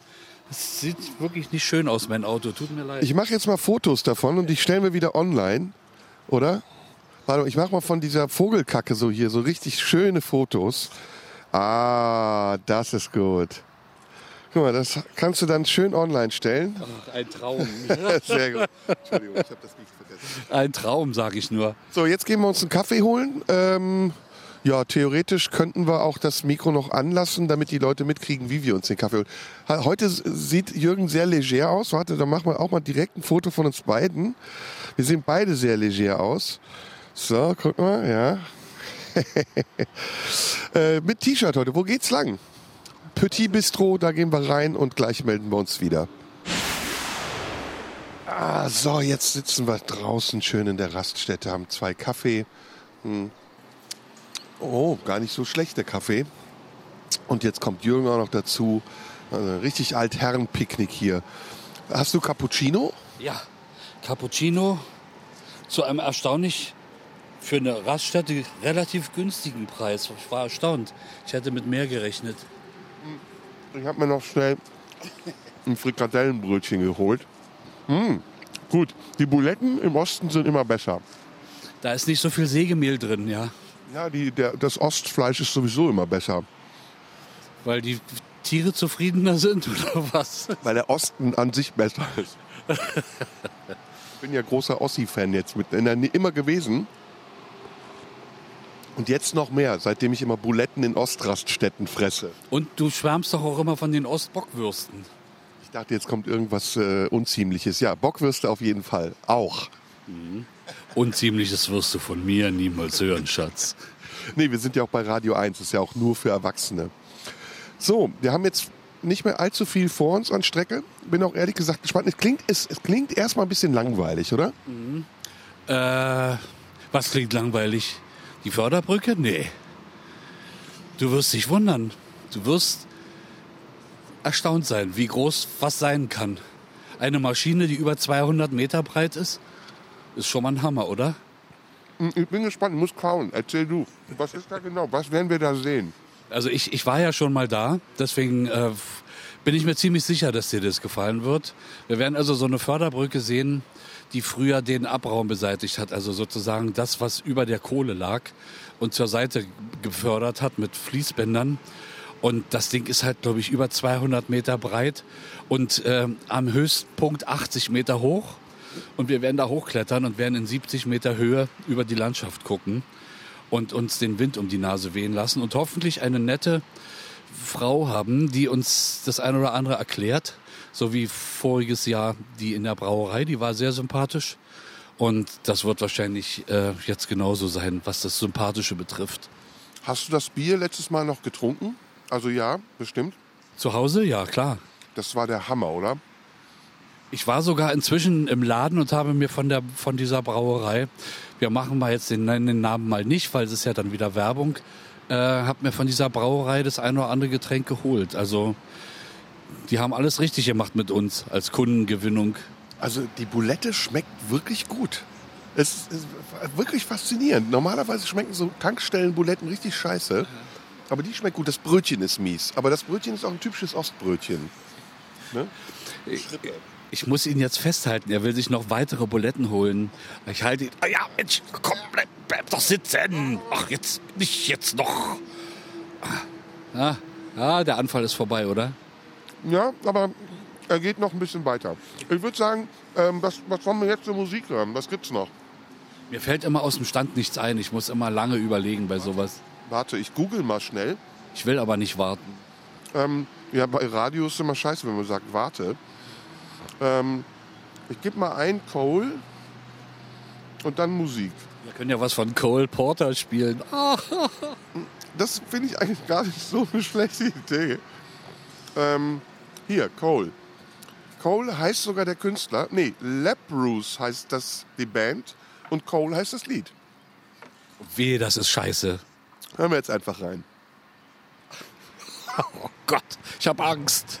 Es sieht wirklich nicht schön aus, mein Auto. Tut mir leid. Ich mache jetzt mal Fotos davon und ich stelle mir wieder online, oder? Warte, ich mache mal von dieser Vogelkacke so hier so richtig schöne Fotos. Ah, das ist gut. Guck mal, das kannst du dann schön online stellen. Ein Traum. Sehr gut. Entschuldigung, ich habe das nicht vergessen. Ein Traum, sage ich nur. So, jetzt gehen wir uns einen Kaffee holen. Ähm, ja, theoretisch könnten wir auch das Mikro noch anlassen, damit die Leute mitkriegen, wie wir uns den Kaffee holen. Heute sieht Jürgen sehr leger aus. Warte, dann machen wir auch mal direkt ein Foto von uns beiden. Wir sehen beide sehr leger aus. So, guck mal, ja. äh, mit T-Shirt heute. Wo geht's lang? Petit Bistro, da gehen wir rein und gleich melden wir uns wieder. Ah, so, jetzt sitzen wir draußen schön in der Raststätte, haben zwei Kaffee. Hm. Oh, gar nicht so schlecht der Kaffee. Und jetzt kommt Jürgen auch noch dazu. Also richtig Altherren-Picknick hier. Hast du Cappuccino? Ja, Cappuccino zu einem erstaunlich für eine Raststätte relativ günstigen Preis. Ich war erstaunt. Ich hätte mit mehr gerechnet. Ich habe mir noch schnell ein Frikadellenbrötchen geholt. Hm, gut, die Buletten im Osten sind immer besser. Da ist nicht so viel Sägemehl drin, ja. Ja, die, der, das Ostfleisch ist sowieso immer besser. Weil die Tiere zufriedener sind oder was? Weil der Osten an sich besser ist. ich bin ja großer Ossi-Fan jetzt mit, in der, immer gewesen. Und jetzt noch mehr, seitdem ich immer Buletten in Ostraststätten fresse. Und du schwärmst doch auch immer von den Ostbockwürsten. Ich dachte, jetzt kommt irgendwas äh, Unziemliches. Ja, Bockwürste auf jeden Fall. Auch. Unziemliches wirst du von mir niemals hören, Schatz. Nee, wir sind ja auch bei Radio 1, das ist ja auch nur für Erwachsene. So, wir haben jetzt nicht mehr allzu viel vor uns an Strecke. Bin auch ehrlich gesagt gespannt. Es klingt, es, es klingt erstmal ein bisschen langweilig, oder? Äh, was klingt langweilig? Die Förderbrücke? Nee. Du wirst dich wundern. Du wirst erstaunt sein, wie groß was sein kann. Eine Maschine, die über 200 Meter breit ist, ist schon mal ein Hammer, oder? Hm, Ich bin gespannt, muss kauen. Erzähl du. Was ist da genau? Was werden wir da sehen? Also ich, ich war ja schon mal da, deswegen äh, bin ich mir ziemlich sicher, dass dir das gefallen wird. Wir werden also so eine Förderbrücke sehen, die früher den Abraum beseitigt hat, also sozusagen das, was über der Kohle lag und zur Seite gefördert hat mit Fließbändern. Und das Ding ist halt, glaube ich, über 200 Meter breit und äh, am Höchstpunkt 80 Meter hoch. Und wir werden da hochklettern und werden in 70 Meter Höhe über die Landschaft gucken und uns den Wind um die Nase wehen lassen und hoffentlich eine nette Frau haben, die uns das eine oder andere erklärt. So wie voriges Jahr die in der Brauerei, die war sehr sympathisch. Und das wird wahrscheinlich äh, jetzt genauso sein, was das Sympathische betrifft. Hast du das Bier letztes Mal noch getrunken? Also ja, bestimmt. Zu Hause? Ja, klar. Das war der Hammer, oder? Ich war sogar inzwischen im Laden und habe mir von, der, von dieser Brauerei, wir machen mal jetzt den, den Namen mal nicht, weil es ist ja dann wieder Werbung, äh, habe mir von dieser Brauerei das eine oder andere Getränk geholt. Also die haben alles richtig gemacht mit uns als Kundengewinnung. Also die Bulette schmeckt wirklich gut. Es ist wirklich faszinierend. Normalerweise schmecken so Tankstellen-Buletten richtig scheiße. Aber die schmeckt gut. Das Brötchen ist mies. Aber das Brötchen ist auch ein typisches Ostbrötchen. Ne? Ich muss ihn jetzt festhalten. Er will sich noch weitere Buletten holen. Ich halte ihn. Ah ja, Mensch, komm, bleib, bleib doch sitzen. Ach, jetzt nicht jetzt noch. Ah, ah, der Anfall ist vorbei, oder? Ja, aber er geht noch ein bisschen weiter. Ich würde sagen, ähm, was, was wollen wir jetzt für Musik hören? Was gibt's noch? Mir fällt immer aus dem Stand nichts ein. Ich muss immer lange überlegen bei sowas. Warte, ich google mal schnell. Ich will aber nicht warten. Ähm, ja, bei Radio ist immer scheiße, wenn man sagt, warte. Ähm, ich gebe mal ein Cole und dann Musik. Wir können ja was von Cole Porter spielen. Das finde ich eigentlich gar nicht so eine schlechte Idee. Ähm, hier, Cole. Cole heißt sogar der Künstler. Nee, Leprous heißt das die Band und Cole heißt das Lied. weh, das ist scheiße. Hören wir jetzt einfach rein. Oh Gott, ich habe Angst.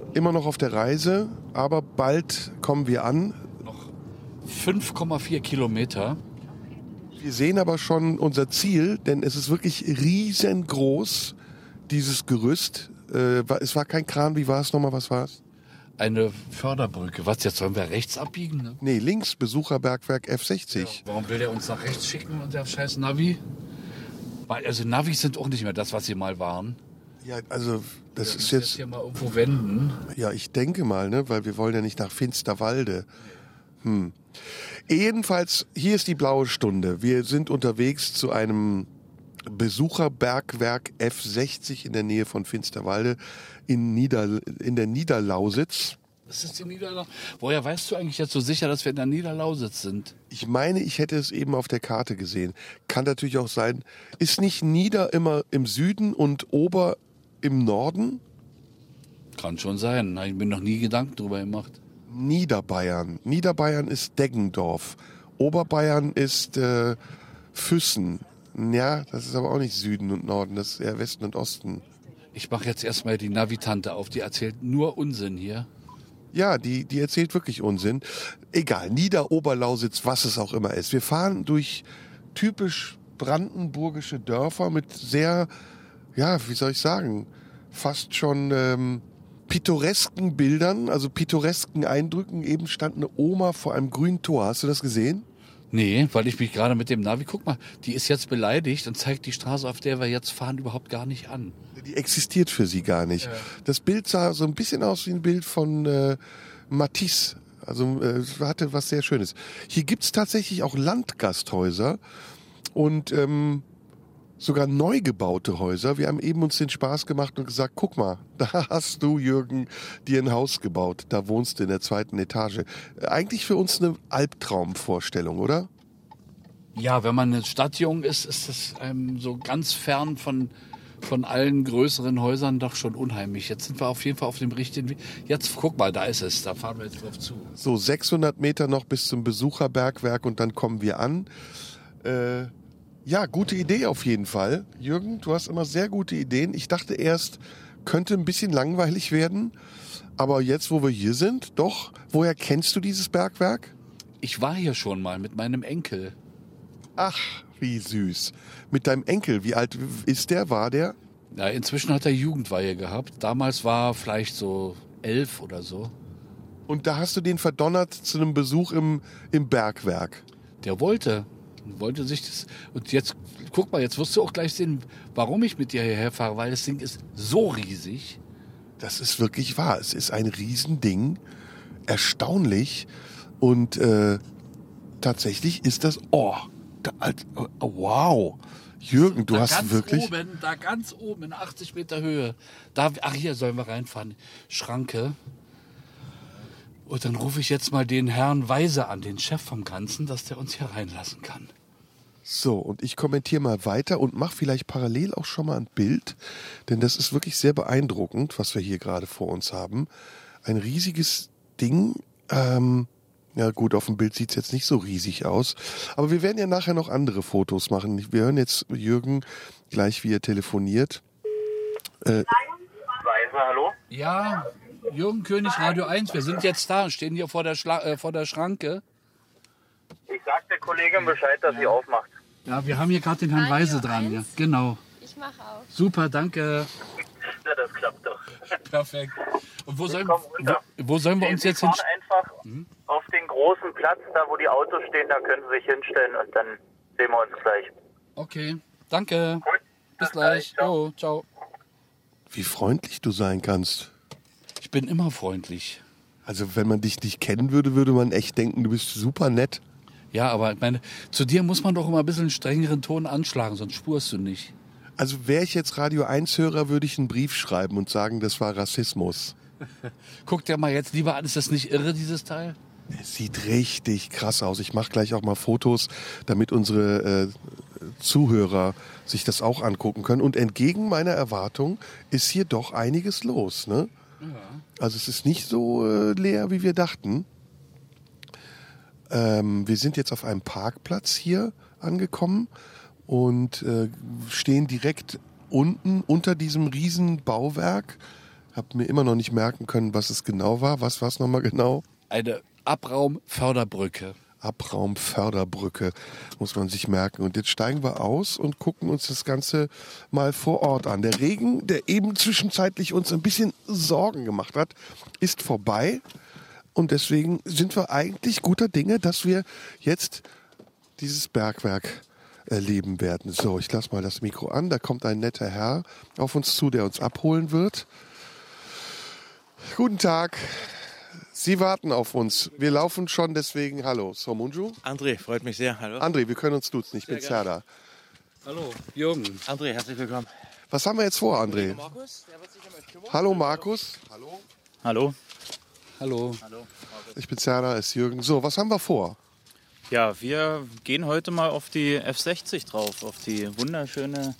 immer noch auf der Reise, aber bald kommen wir an. 5,4 Kilometer. Wir sehen aber schon unser Ziel, denn es ist wirklich riesengroß, dieses Gerüst. Äh, es war kein Kran, wie war es nochmal, was war es? Eine Förderbrücke. Was, jetzt sollen wir rechts abbiegen? Ne? Nee, links, Besucherbergwerk F60. Warum will der uns nach rechts schicken und der scheiß Navi? Weil, also Navis sind auch nicht mehr das, was sie mal waren. Ja, also das ist jetzt, hier mal irgendwo wenden. ja, ich denke mal, ne, weil wir wollen ja nicht nach Finsterwalde. Hm. Jedenfalls, hier ist die blaue Stunde. Wir sind unterwegs zu einem Besucherbergwerk F60 in der Nähe von Finsterwalde in, Nieder, in der Niederlausitz. Das ist die Niederlausitz. Woher weißt du eigentlich jetzt so sicher, dass wir in der Niederlausitz sind? Ich meine, ich hätte es eben auf der Karte gesehen. Kann natürlich auch sein. Ist nicht Nieder immer im Süden und Ober im Norden? Kann schon sein. Ich mir noch nie Gedanken drüber gemacht. Niederbayern. Niederbayern ist Deggendorf. Oberbayern ist äh, Füssen. Ja, das ist aber auch nicht Süden und Norden, das ist eher Westen und Osten. Ich mache jetzt erstmal die Navitante auf. Die erzählt nur Unsinn hier. Ja, die, die erzählt wirklich Unsinn. Egal, Niederoberlausitz, was es auch immer ist. Wir fahren durch typisch brandenburgische Dörfer mit sehr, ja, wie soll ich sagen, fast schon ähm, pittoresken Bildern, also pittoresken Eindrücken. Eben stand eine Oma vor einem grünen Tor. Hast du das gesehen? Nee, weil ich mich gerade mit dem Navi, guck mal, die ist jetzt beleidigt und zeigt die Straße, auf der wir jetzt fahren, überhaupt gar nicht an. Die existiert für sie gar nicht. Das Bild sah so ein bisschen aus wie ein Bild von äh, Matisse. Also äh, hatte was sehr Schönes. Hier gibt's tatsächlich auch Landgasthäuser und ähm, sogar neu gebaute Häuser. Wir haben eben uns den Spaß gemacht und gesagt, guck mal, da hast du, Jürgen, dir ein Haus gebaut. Da wohnst du in der zweiten Etage. Eigentlich für uns eine Albtraumvorstellung, oder? Ja, wenn man eine Stadtjung ist, ist das ähm, so ganz fern von, von allen größeren Häusern doch schon unheimlich. Jetzt sind wir auf jeden Fall auf dem richtigen Weg. Jetzt guck mal, da ist es. Da fahren wir jetzt drauf zu. So 600 Meter noch bis zum Besucherbergwerk und dann kommen wir an. Äh, ja, gute Idee auf jeden Fall. Jürgen, du hast immer sehr gute Ideen. Ich dachte erst, könnte ein bisschen langweilig werden. Aber jetzt, wo wir hier sind, doch. Woher kennst du dieses Bergwerk? Ich war hier schon mal mit meinem Enkel. Ach, wie süß. Mit deinem Enkel, wie alt ist der, war der? Ja, inzwischen hat er Jugendweihe gehabt. Damals war er vielleicht so elf oder so. Und da hast du den verdonnert zu einem Besuch im, im Bergwerk. Der wollte. Wollte sich das. Und jetzt, guck mal, jetzt wirst du auch gleich sehen, warum ich mit dir hierher fahre, weil das Ding ist so riesig. Das ist wirklich wahr. Es ist ein Riesending. Erstaunlich. Und äh, tatsächlich ist das. Oh, da, oh, wow. Jürgen, du da hast ganz wirklich. Oben, da ganz oben in 80 Meter Höhe. Da, ach, hier sollen wir reinfahren. Schranke. Und dann rufe ich jetzt mal den Herrn Weise an, den Chef vom Ganzen, dass der uns hier reinlassen kann. So, und ich kommentiere mal weiter und mache vielleicht parallel auch schon mal ein Bild, denn das ist wirklich sehr beeindruckend, was wir hier gerade vor uns haben. Ein riesiges Ding. Ähm, ja gut, auf dem Bild sieht es jetzt nicht so riesig aus, aber wir werden ja nachher noch andere Fotos machen. Wir hören jetzt Jürgen gleich, wie er telefoniert. Weise, hallo? Ja, Jürgen König, Radio 1, wir sind jetzt da, stehen hier vor der, Schla äh, vor der Schranke. Ich sag der Kollegin Bescheid, dass sie aufmacht. Ja, wir haben hier gerade den Herrn Radio Weise dran. Ja, 1? genau. Ich mache auch. Super, danke. Ja, das klappt doch. Perfekt. Und wo sollen, wo, wo sollen wir uns jetzt fahren hin? einfach Hm? auf den großen Platz, da wo die Autos stehen, da können Sie sich hinstellen und dann sehen wir uns gleich. Okay, danke. Gut, Bis gleich. Ciao. Jo, ciao. Wie freundlich du sein kannst. Ich bin immer freundlich. Also wenn man dich nicht kennen würde, würde man echt denken, du bist super nett. Ja, aber ich meine, zu dir muss man doch immer ein bisschen einen strengeren Ton anschlagen, sonst spurst du nicht. Also wäre ich jetzt Radio 1-Hörer, würde ich einen Brief schreiben und sagen, das war Rassismus. Guck dir mal jetzt lieber an, ist das nicht irre, dieses Teil? Es sieht richtig krass aus. Ich mache gleich auch mal Fotos, damit unsere äh, Zuhörer sich das auch angucken können. Und entgegen meiner Erwartung ist hier doch einiges los. Ne? Also es ist nicht so äh, leer, wie wir dachten. Ähm, wir sind jetzt auf einem Parkplatz hier angekommen und äh, stehen direkt unten unter diesem riesen Bauwerk. Hab mir immer noch nicht merken können, was es genau war. Was war es nochmal genau? Eine Abraumförderbrücke. Abraumförderbrücke, muss man sich merken. Und jetzt steigen wir aus und gucken uns das Ganze mal vor Ort an. Der Regen, der eben zwischenzeitlich uns ein bisschen Sorgen gemacht hat, ist vorbei. Und deswegen sind wir eigentlich guter Dinge, dass wir jetzt dieses Bergwerk erleben werden. So, ich lasse mal das Mikro an. Da kommt ein netter Herr auf uns zu, der uns abholen wird. Guten Tag. Sie warten auf uns. Wir laufen schon, deswegen hallo. Somunju. André, freut mich sehr. Hallo. André, wir können uns duzen. Ich bin gerne. Serda. Hallo, Jürgen. André, herzlich willkommen. Was haben wir jetzt vor, André? Markus, der wird sich euch kümmern. Hallo Markus. Hallo. Hallo. Hallo. Ich bin Serda, ist Jürgen. So, was haben wir vor? Ja, wir gehen heute mal auf die F60 drauf, auf die wunderschöne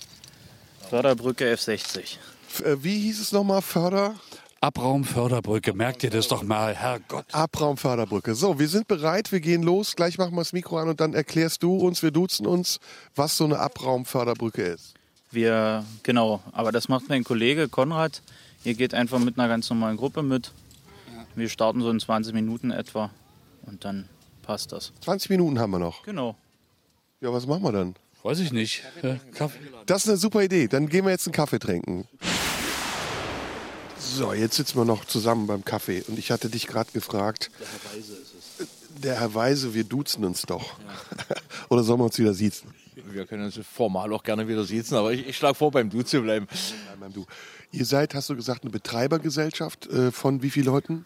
Förderbrücke F60. F äh, wie hieß es nochmal? Förder? Abraumförderbrücke, merkt ihr das doch mal, Herrgott. Abraumförderbrücke. So, wir sind bereit, wir gehen los. Gleich machen wir das Mikro an und dann erklärst du uns, wir duzen uns, was so eine Abraumförderbrücke ist. Wir, genau, aber das macht mein Kollege Konrad. Ihr geht einfach mit einer ganz normalen Gruppe mit. Wir starten so in 20 Minuten etwa und dann passt das. 20 Minuten haben wir noch. Genau. Ja, was machen wir dann? Weiß ich nicht. Äh, Kaffee. Das ist eine super Idee. Dann gehen wir jetzt einen Kaffee trinken. So, jetzt sitzen wir noch zusammen beim Kaffee. Und ich hatte dich gerade gefragt. Der Herr Weise ist es. Der Herr Weise, wir duzen uns doch. Oder sollen wir uns wieder siezen? Wir können uns formal auch gerne wieder sitzen, aber ich, ich schlage vor, beim Du zu bleiben. Nein, beim Du. Ihr seid, hast du gesagt, eine Betreibergesellschaft äh, von wie vielen Leuten?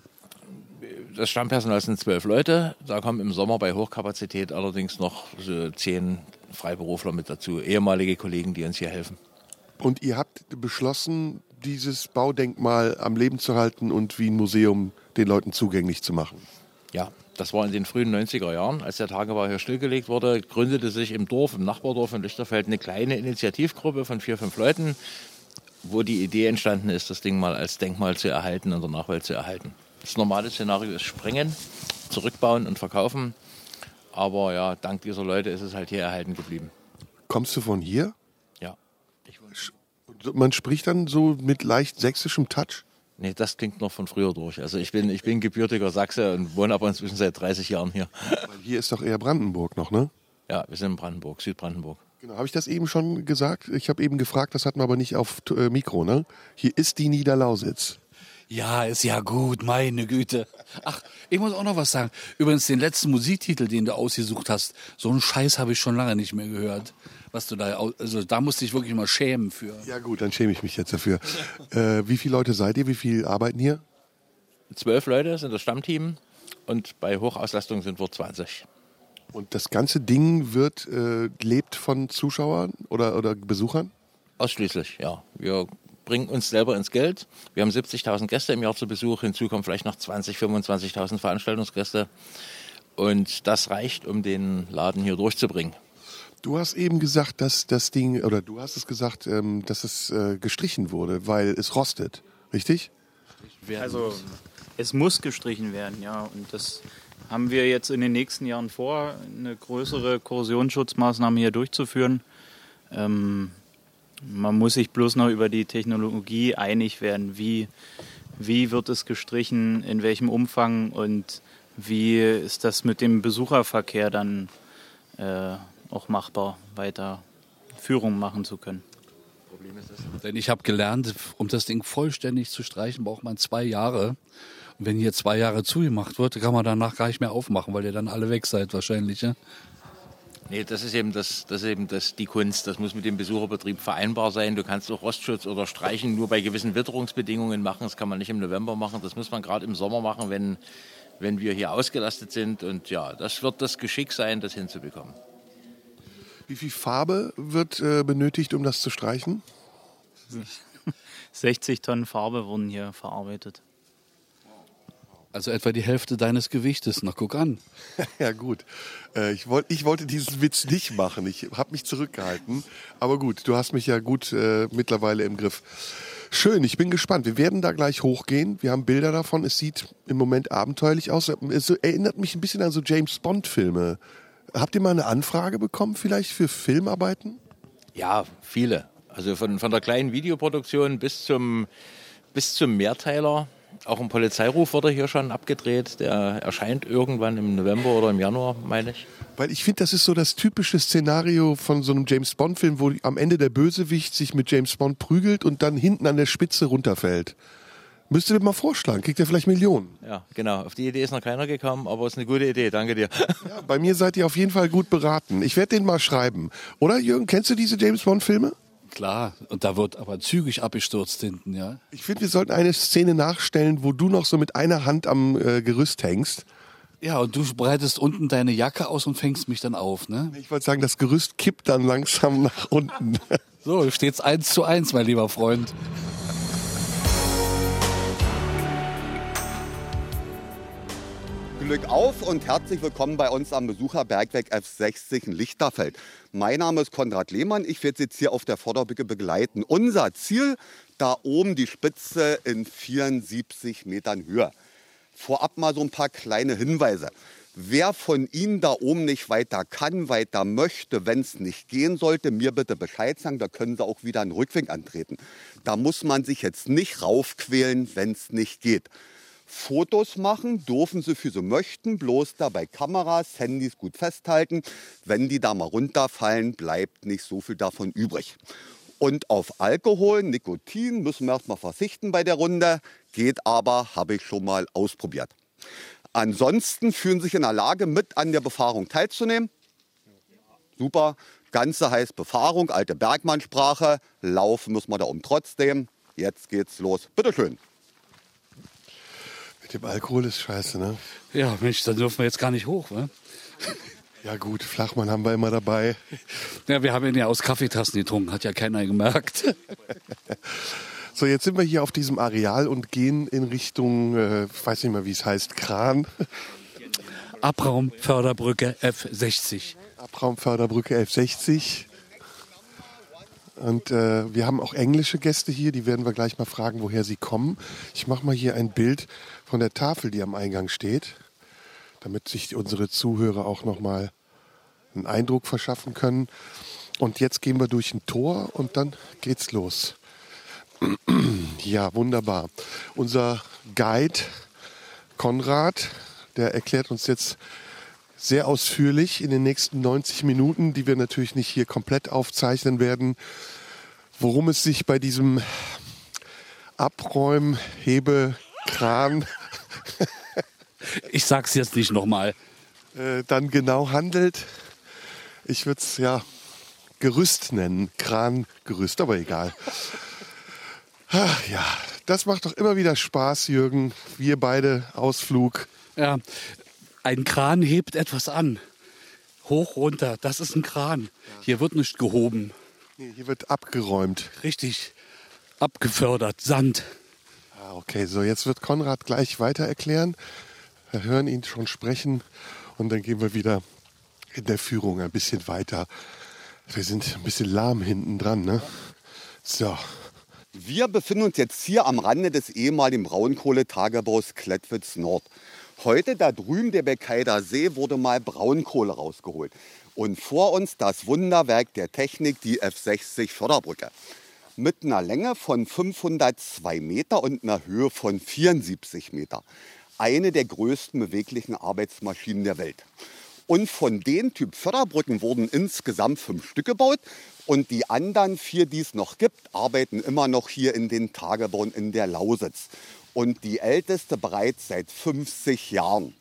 Das Stammpersonal sind zwölf Leute. Da kommen im Sommer bei Hochkapazität allerdings noch so zehn Freiberufler mit dazu, ehemalige Kollegen, die uns hier helfen. Und ihr habt beschlossen, dieses Baudenkmal am Leben zu halten und wie ein Museum den Leuten zugänglich zu machen. Ja, Das war in den frühen 90er Jahren, als der Tagebau hier stillgelegt wurde, gründete sich im Dorf, im Nachbardorf in Lichterfeld eine kleine Initiativgruppe von vier, fünf Leuten, wo die Idee entstanden ist, das Ding mal als Denkmal zu erhalten und der Nachwelt zu erhalten. Das normale Szenario ist sprengen, zurückbauen und verkaufen. Aber ja, dank dieser Leute ist es halt hier erhalten geblieben. Kommst du von hier? Ja. Man spricht dann so mit leicht sächsischem Touch? Nee, das klingt noch von früher durch. Also ich bin, ich bin gebürtiger Sachse und wohne aber inzwischen seit 30 Jahren hier. Weil hier ist doch eher Brandenburg noch, ne? Ja, wir sind in Brandenburg, Südbrandenburg. Genau, habe ich das eben schon gesagt? Ich habe eben gefragt, das hatten wir aber nicht auf äh, Mikro, ne? Hier ist die Niederlausitz. Ja, ist ja gut, meine Güte. Ach, ich muss auch noch was sagen. Übrigens, den letzten Musiktitel, den du ausgesucht hast, so einen Scheiß habe ich schon lange nicht mehr gehört. Was du da, also da musste ich wirklich mal schämen für. Ja gut, dann schäme ich mich jetzt dafür. äh, wie viele Leute seid ihr? Wie viel arbeiten hier? Zwölf Leute sind das Stammteam und bei Hochauslastung sind wir 20. Und das ganze Ding wird äh, lebt von Zuschauern oder, oder Besuchern? Ausschließlich, ja. Wir bringen uns selber ins Geld. Wir haben 70.000 Gäste im Jahr zu Besuch. Hinzu kommen vielleicht noch 20.000, 25.000 Veranstaltungsgäste. Und das reicht, um den Laden hier durchzubringen. Du hast eben gesagt, dass das Ding, oder du hast es gesagt, ähm, dass es äh, gestrichen wurde, weil es rostet. Richtig? Also es muss gestrichen werden, ja. Und das haben wir jetzt in den nächsten Jahren vor, eine größere Korrosionsschutzmaßnahme hier durchzuführen. Ähm, man muss sich bloß noch über die Technologie einig werden, wie, wie wird es gestrichen, in welchem Umfang und wie ist das mit dem Besucherverkehr dann äh, auch machbar, weiter Führung machen zu können. Denn ich habe gelernt, um das Ding vollständig zu streichen, braucht man zwei Jahre. Und wenn hier zwei Jahre zugemacht wird, kann man danach gar nicht mehr aufmachen, weil ihr dann alle weg seid wahrscheinlich. Ja? Nee, das ist eben, das, das ist eben das, die Kunst. Das muss mit dem Besucherbetrieb vereinbar sein. Du kannst auch Rostschutz oder Streichen nur bei gewissen Witterungsbedingungen machen. Das kann man nicht im November machen. Das muss man gerade im Sommer machen, wenn, wenn wir hier ausgelastet sind. Und ja, das wird das Geschick sein, das hinzubekommen. Wie viel Farbe wird äh, benötigt, um das zu streichen? 60 Tonnen Farbe wurden hier verarbeitet. Also etwa die Hälfte deines Gewichtes. Na, guck an. ja gut, äh, ich, wollt, ich wollte diesen Witz nicht machen. Ich habe mich zurückgehalten. Aber gut, du hast mich ja gut äh, mittlerweile im Griff. Schön, ich bin gespannt. Wir werden da gleich hochgehen. Wir haben Bilder davon. Es sieht im Moment abenteuerlich aus. Es erinnert mich ein bisschen an so James Bond-Filme. Habt ihr mal eine Anfrage bekommen, vielleicht für Filmarbeiten? Ja, viele. Also von, von der kleinen Videoproduktion bis zum, bis zum Mehrteiler. Auch ein Polizeiruf wurde hier schon abgedreht. Der erscheint irgendwann im November oder im Januar, meine ich. Weil ich finde, das ist so das typische Szenario von so einem James Bond-Film, wo am Ende der Bösewicht sich mit James Bond prügelt und dann hinten an der Spitze runterfällt. Müsst ihr mal vorschlagen, kriegt ihr vielleicht Millionen. Ja, genau. Auf die Idee ist noch keiner gekommen, aber es ist eine gute Idee. Danke dir. Ja, bei mir seid ihr auf jeden Fall gut beraten. Ich werde den mal schreiben. Oder Jürgen, kennst du diese James Bond-Filme? Klar, und da wird aber zügig abgestürzt hinten, ja. Ich finde, wir sollten eine Szene nachstellen, wo du noch so mit einer Hand am äh, Gerüst hängst. Ja, und du breitest unten deine Jacke aus und fängst mich dann auf, ne? Ich wollte sagen, das Gerüst kippt dann langsam nach unten. So, steht's eins zu eins, mein lieber Freund. Glück auf und herzlich willkommen bei uns am Besucherbergwerk F60 in Lichterfeld. Mein Name ist Konrad Lehmann, ich werde Sie jetzt hier auf der Vorderbücke begleiten. Unser Ziel, da oben die Spitze in 74 Metern Höhe. Vorab mal so ein paar kleine Hinweise. Wer von Ihnen da oben nicht weiter kann, weiter möchte, wenn es nicht gehen sollte, mir bitte Bescheid sagen, da können Sie auch wieder einen Rückweg antreten. Da muss man sich jetzt nicht raufquälen, wenn es nicht geht. Fotos machen dürfen Sie für Sie möchten, bloß dabei Kameras, Handys gut festhalten. Wenn die da mal runterfallen, bleibt nicht so viel davon übrig. Und auf Alkohol, Nikotin müssen wir erstmal verzichten bei der Runde. Geht aber, habe ich schon mal ausprobiert. Ansonsten fühlen Sie sich in der Lage, mit an der Befahrung teilzunehmen. Super. Ganze heißt Befahrung, alte Bergmannsprache. Laufen müssen wir da oben trotzdem. Jetzt geht's los. Bitteschön. Mit dem Alkohol ist scheiße, ne? Ja, Mensch, dann dürfen wir jetzt gar nicht hoch, ne? Ja gut, Flachmann haben wir immer dabei. Ja, wir haben ihn ja aus Kaffeetassen getrunken, hat ja keiner gemerkt. So, jetzt sind wir hier auf diesem Areal und gehen in Richtung, äh, ich weiß nicht mehr, wie es heißt, Kran. Abraumförderbrücke F60. Abraumförderbrücke 1160. Und äh, wir haben auch englische Gäste hier, die werden wir gleich mal fragen, woher sie kommen. Ich mache mal hier ein Bild von der Tafel, die am Eingang steht, damit sich unsere Zuhörer auch noch mal einen Eindruck verschaffen können. Und jetzt gehen wir durch ein Tor und dann geht's los. Ja, wunderbar. Unser Guide Konrad, der erklärt uns jetzt sehr ausführlich in den nächsten 90 Minuten, die wir natürlich nicht hier komplett aufzeichnen werden, worum es sich bei diesem Abräumhebekran Ich sag's jetzt nicht nochmal. äh, dann genau handelt. Ich würde es ja Gerüst nennen, Krangerüst, aber egal. Ach, ja, das macht doch immer wieder Spaß, Jürgen. Wir beide Ausflug. Ja, ein Kran hebt etwas an. Hoch, runter, das ist ein Kran. Hier wird nicht gehoben. Nee, Hier wird abgeräumt. Richtig abgefördert, Sand. Ah, okay, so jetzt wird Konrad gleich weiter erklären. Wir hören ihn schon sprechen und dann gehen wir wieder in der Führung ein bisschen weiter. Wir sind ein bisschen lahm hinten dran, ne? So, Wir befinden uns jetzt hier am Rande des ehemaligen Braunkohletagebaus Klettwitz Nord. Heute da drüben der Bekeider See wurde mal Braunkohle rausgeholt. Und vor uns das Wunderwerk der Technik, die F60 Förderbrücke. Mit einer Länge von 502 Meter und einer Höhe von 74 Meter. Eine der größten beweglichen Arbeitsmaschinen der Welt. Und von den Typ Förderbrücken wurden insgesamt fünf Stück gebaut. Und die anderen vier, die es noch gibt, arbeiten immer noch hier in den Tagebauen in der Lausitz. Und die älteste bereits seit 50 Jahren.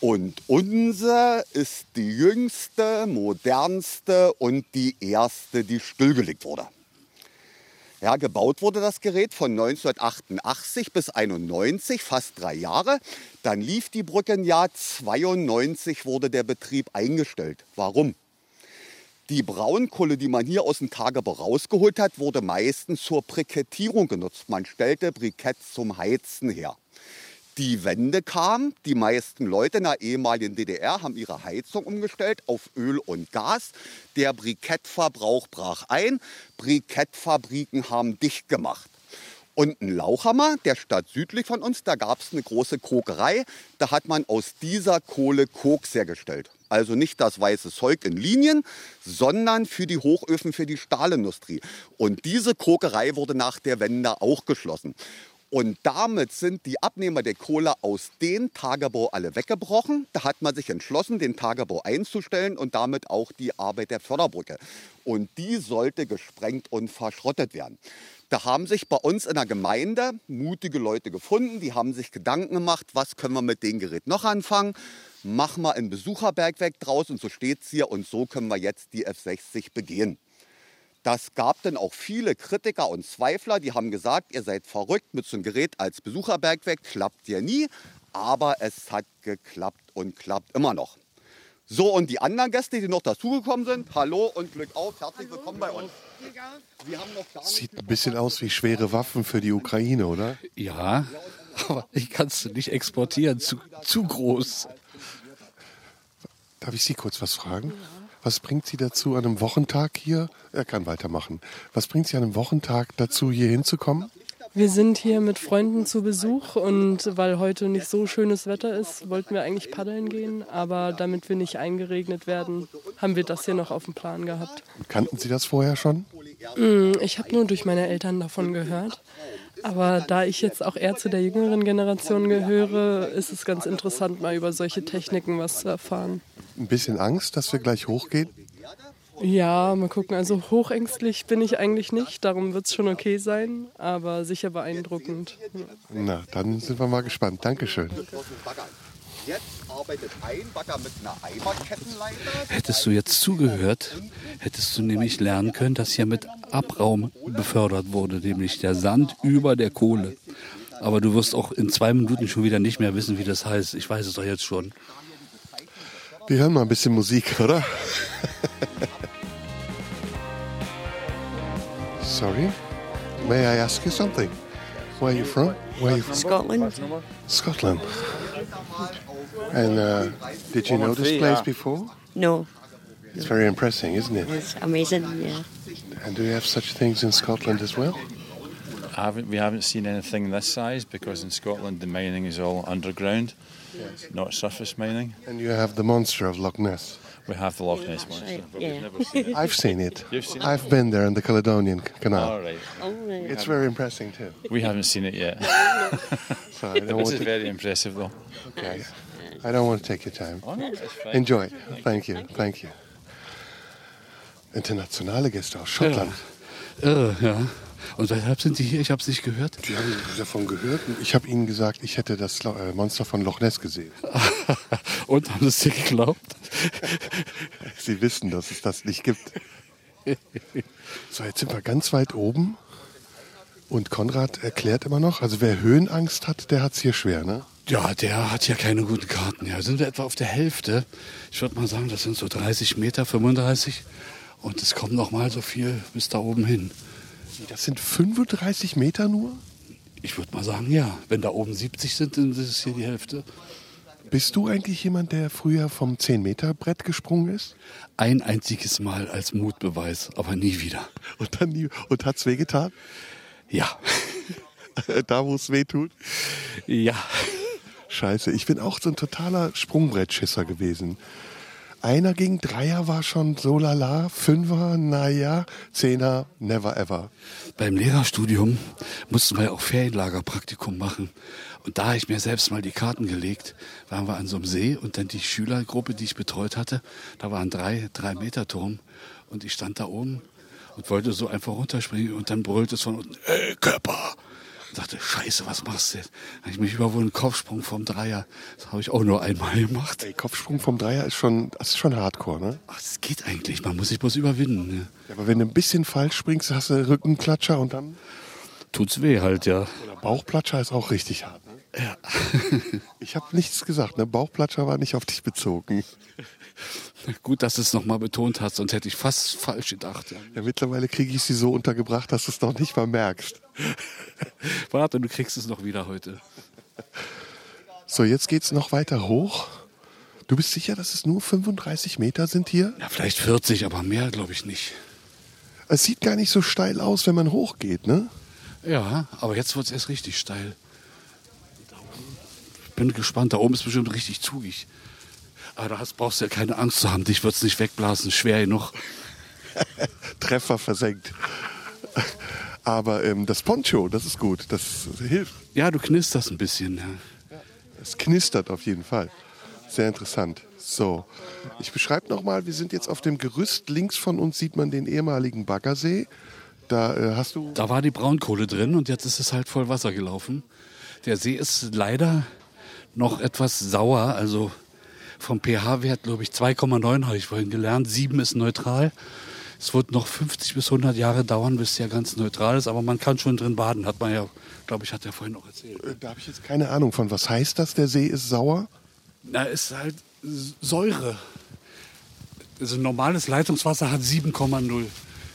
Und unsere ist die jüngste, modernste und die erste, die stillgelegt wurde. Ja, gebaut wurde das Gerät von 1988 bis 91, fast drei Jahre. Dann lief die Brücke im Jahr 92 wurde der Betrieb eingestellt. Warum? Die Braunkohle, die man hier aus dem Tagebau rausgeholt hat, wurde meistens zur Brikettierung genutzt. Man stellte Briketts zum Heizen her. Die Wende kam, die meisten Leute in der ehemaligen DDR haben ihre Heizung umgestellt auf Öl und Gas. Der Brikettverbrauch brach ein, Brikettfabriken haben dicht gemacht. Und in Lauchhammer, der Stadt südlich von uns, da gab es eine große Kokerei. Da hat man aus dieser Kohle Koks hergestellt. Also nicht das weiße Zeug in Linien, sondern für die Hochöfen für die Stahlindustrie. Und diese Kokerei wurde nach der Wende auch geschlossen. Und damit sind die Abnehmer der Kohle aus dem Tagebau alle weggebrochen. Da hat man sich entschlossen, den Tagebau einzustellen und damit auch die Arbeit der Förderbrücke. Und die sollte gesprengt und verschrottet werden. Da haben sich bei uns in der Gemeinde mutige Leute gefunden, die haben sich Gedanken gemacht, was können wir mit dem Gerät noch anfangen. Machen wir ein Besucherbergwerk draus und so steht es hier und so können wir jetzt die F60 begehen. Das gab dann auch viele Kritiker und Zweifler, die haben gesagt, ihr seid verrückt mit so einem Gerät als Besucherbergwerk, klappt ja nie. Aber es hat geklappt und klappt immer noch. So, und die anderen Gäste, die noch dazugekommen sind, hallo und Glück auf, herzlich willkommen bei uns. Wir haben noch gar nicht sieht ein bisschen aus wie schwere Waffen für die Ukraine, oder? Ja, aber ich kann es nicht exportieren, zu, zu groß. Darf ich Sie kurz was fragen? Was bringt Sie dazu, an einem Wochentag hier, er kann weitermachen, was bringt Sie an einem Wochentag dazu, hier hinzukommen? Wir sind hier mit Freunden zu Besuch und weil heute nicht so schönes Wetter ist, wollten wir eigentlich paddeln gehen. Aber damit wir nicht eingeregnet werden, haben wir das hier noch auf dem Plan gehabt. Kannten Sie das vorher schon? Mm, Ich habe nur durch meine Eltern davon gehört. Aber da ich jetzt auch eher zu der jüngeren Generation gehöre, ist es ganz interessant, mal über solche Techniken was zu erfahren. Ein bisschen Angst, dass wir gleich hochgehen? Ja, mal gucken. Also hochängstlich bin ich eigentlich nicht. Darum wird es schon okay sein. Aber sicher beeindruckend. Na, dann sind wir mal gespannt. Dankeschön. Jetzt arbeitet ein Bagger mit einer Eimerkettenleiter. Hättest du jetzt zugehört, hättest du nämlich lernen können, dass hier mit Abraum befördert wurde, nämlich der Sand über der Kohle. Aber du wirst auch in zwei Minuten schon wieder nicht mehr wissen, wie das heißt. Ich weiß es doch jetzt schon. Wir hören mal ein bisschen Musik, oder? Sorry, may I ask you something? Where are you from? Where are you from? Scotland. Scotland. And uh, did you know this place before? No, It's very impressive, isn't it? it's amazing. Yeah. And do you have such things in Scotland as well? I haven't, we haven't seen anything this size because in Scotland the mining is all underground, not surface mining. And you have the monster of Loch Ness. We have the Loch Ness monster, right, but yeah. we've never seen it. I've seen it. You've seen? I've been there in the Caledonian Canal. All right. Oh, right. It's very impressive too. We haven't seen it yet. So I don't this is to, very impressive though. okay. I don't want to take your time. Oh, no, that's fine. Enjoy. Thank you. Thank you. Internationale Gäste aus Schottland. Irre, uh, uh, ja. Und weshalb sind die hier? Ich habe es nicht gehört. Die haben davon gehört. Ich habe ihnen gesagt, ich hätte das äh, Monster von Loch Ness gesehen. Und haben es dir geglaubt? Sie wissen, dass es das nicht gibt. So, jetzt sind wir ganz weit oben. Und Konrad erklärt immer noch, also wer Höhenangst hat, der hat es hier schwer, ne? Ja, der hat ja keine guten Karten. Ja, sind wir etwa auf der Hälfte. Ich würde mal sagen, das sind so 30 Meter, 35. Und es kommt noch mal so viel bis da oben hin. Das sind 35 Meter nur? Ich würde mal sagen, ja. Wenn da oben 70 sind, dann ist es hier die Hälfte. Bist du eigentlich jemand, der früher vom 10-Meter-Brett gesprungen ist? Ein einziges Mal als Mutbeweis, aber nie wieder. Und dann nie, und hat's wehgetan? Ja. da, wo es weh tut? Ja. Scheiße, ich bin auch so ein totaler Sprungbrettschisser gewesen. Einer gegen Dreier war schon so lala, Fünfer, naja, Zehner, never ever. Beim Lehrerstudium mussten wir auch Ferienlagerpraktikum machen. Und da habe ich mir selbst mal die Karten gelegt. Waren wir an so einem See und dann die Schülergruppe, die ich betreut hatte, da war ein drei, drei Meter Turm und ich stand da oben und wollte so einfach runterspringen und dann brüllte es von unten, ey, Körper! Und dachte, scheiße, was machst du jetzt? Habe ich mich überwunden, Kopfsprung vom Dreier. Das habe ich auch nur einmal gemacht. Ey, Kopfsprung vom Dreier ist schon, das ist schon hardcore, ne? Ach, das geht eigentlich, man muss sich bloß überwinden. Ne? Ja, aber wenn du ein bisschen falsch springst, hast du Rückenklatscher und dann. Tut's weh halt, ja. Oder Bauchplatscher ist auch richtig hart, ne? Ja. Ich habe nichts gesagt, ne? Bauchplatscher war nicht auf dich bezogen. Gut, dass du es nochmal betont hast, sonst hätte ich fast falsch gedacht. Ja. Ja, mittlerweile kriege ich sie so untergebracht, dass du es noch nicht mal merkst. Warte, du kriegst es noch wieder heute. So, jetzt geht's noch weiter hoch. Du bist sicher, dass es nur 35 Meter sind hier? Ja, vielleicht 40, aber mehr glaube ich nicht. Es sieht gar nicht so steil aus, wenn man hochgeht, ne? Ja, aber jetzt wird es erst richtig steil. Ich bin gespannt, da oben ist bestimmt richtig zugig. Aber da hast, brauchst du ja keine Angst zu haben, dich wird es nicht wegblasen, schwer genug. Treffer versenkt. Aber ähm, das Poncho, das ist gut, das hilft. Ja, du knisterst ein bisschen. Ja. Es knistert auf jeden Fall. Sehr interessant. So, ich beschreibe nochmal, wir sind jetzt auf dem Gerüst. Links von uns sieht man den ehemaligen Baggersee. Da äh, hast du. Da war die Braunkohle drin und jetzt ist es halt voll Wasser gelaufen. Der See ist leider noch etwas sauer, also vom pH-Wert, glaube ich, 2,9 habe ich vorhin gelernt. 7 ist neutral. Es wird noch 50 bis 100 Jahre dauern, bis der ganz neutral ist, aber man kann schon drin baden, hat man ja, glaube ich, hat er vorhin noch erzählt. Äh, Da habe ich jetzt keine Ahnung von. Was heißt das? Der See ist sauer? Na, ist halt Säure. Also normales Leitungswasser hat 7,0.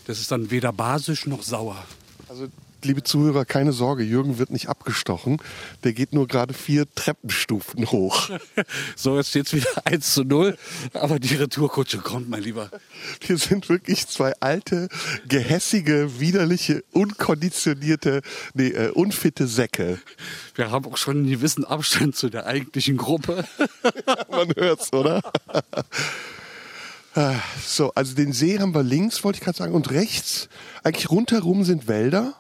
Das ist dann weder basisch noch sauer. Also, liebe Zuhörer, keine Sorge, Jürgen wird nicht abgestochen. Der geht nur gerade vier Treppenstufen hoch. So, jetzt steht es wieder 1 zu 0, aber die Retourkutsche kommt, mein Lieber. Wir sind wirklich zwei alte, gehässige, widerliche, unkonditionierte, nee, äh, unfitte Säcke. Wir haben auch schon einen gewissen Abstand zu der eigentlichen Gruppe. Man hört's, oder? Ah, so, also den See haben wir links, wollte ich gerade sagen, und rechts. Eigentlich rundherum sind Wälder.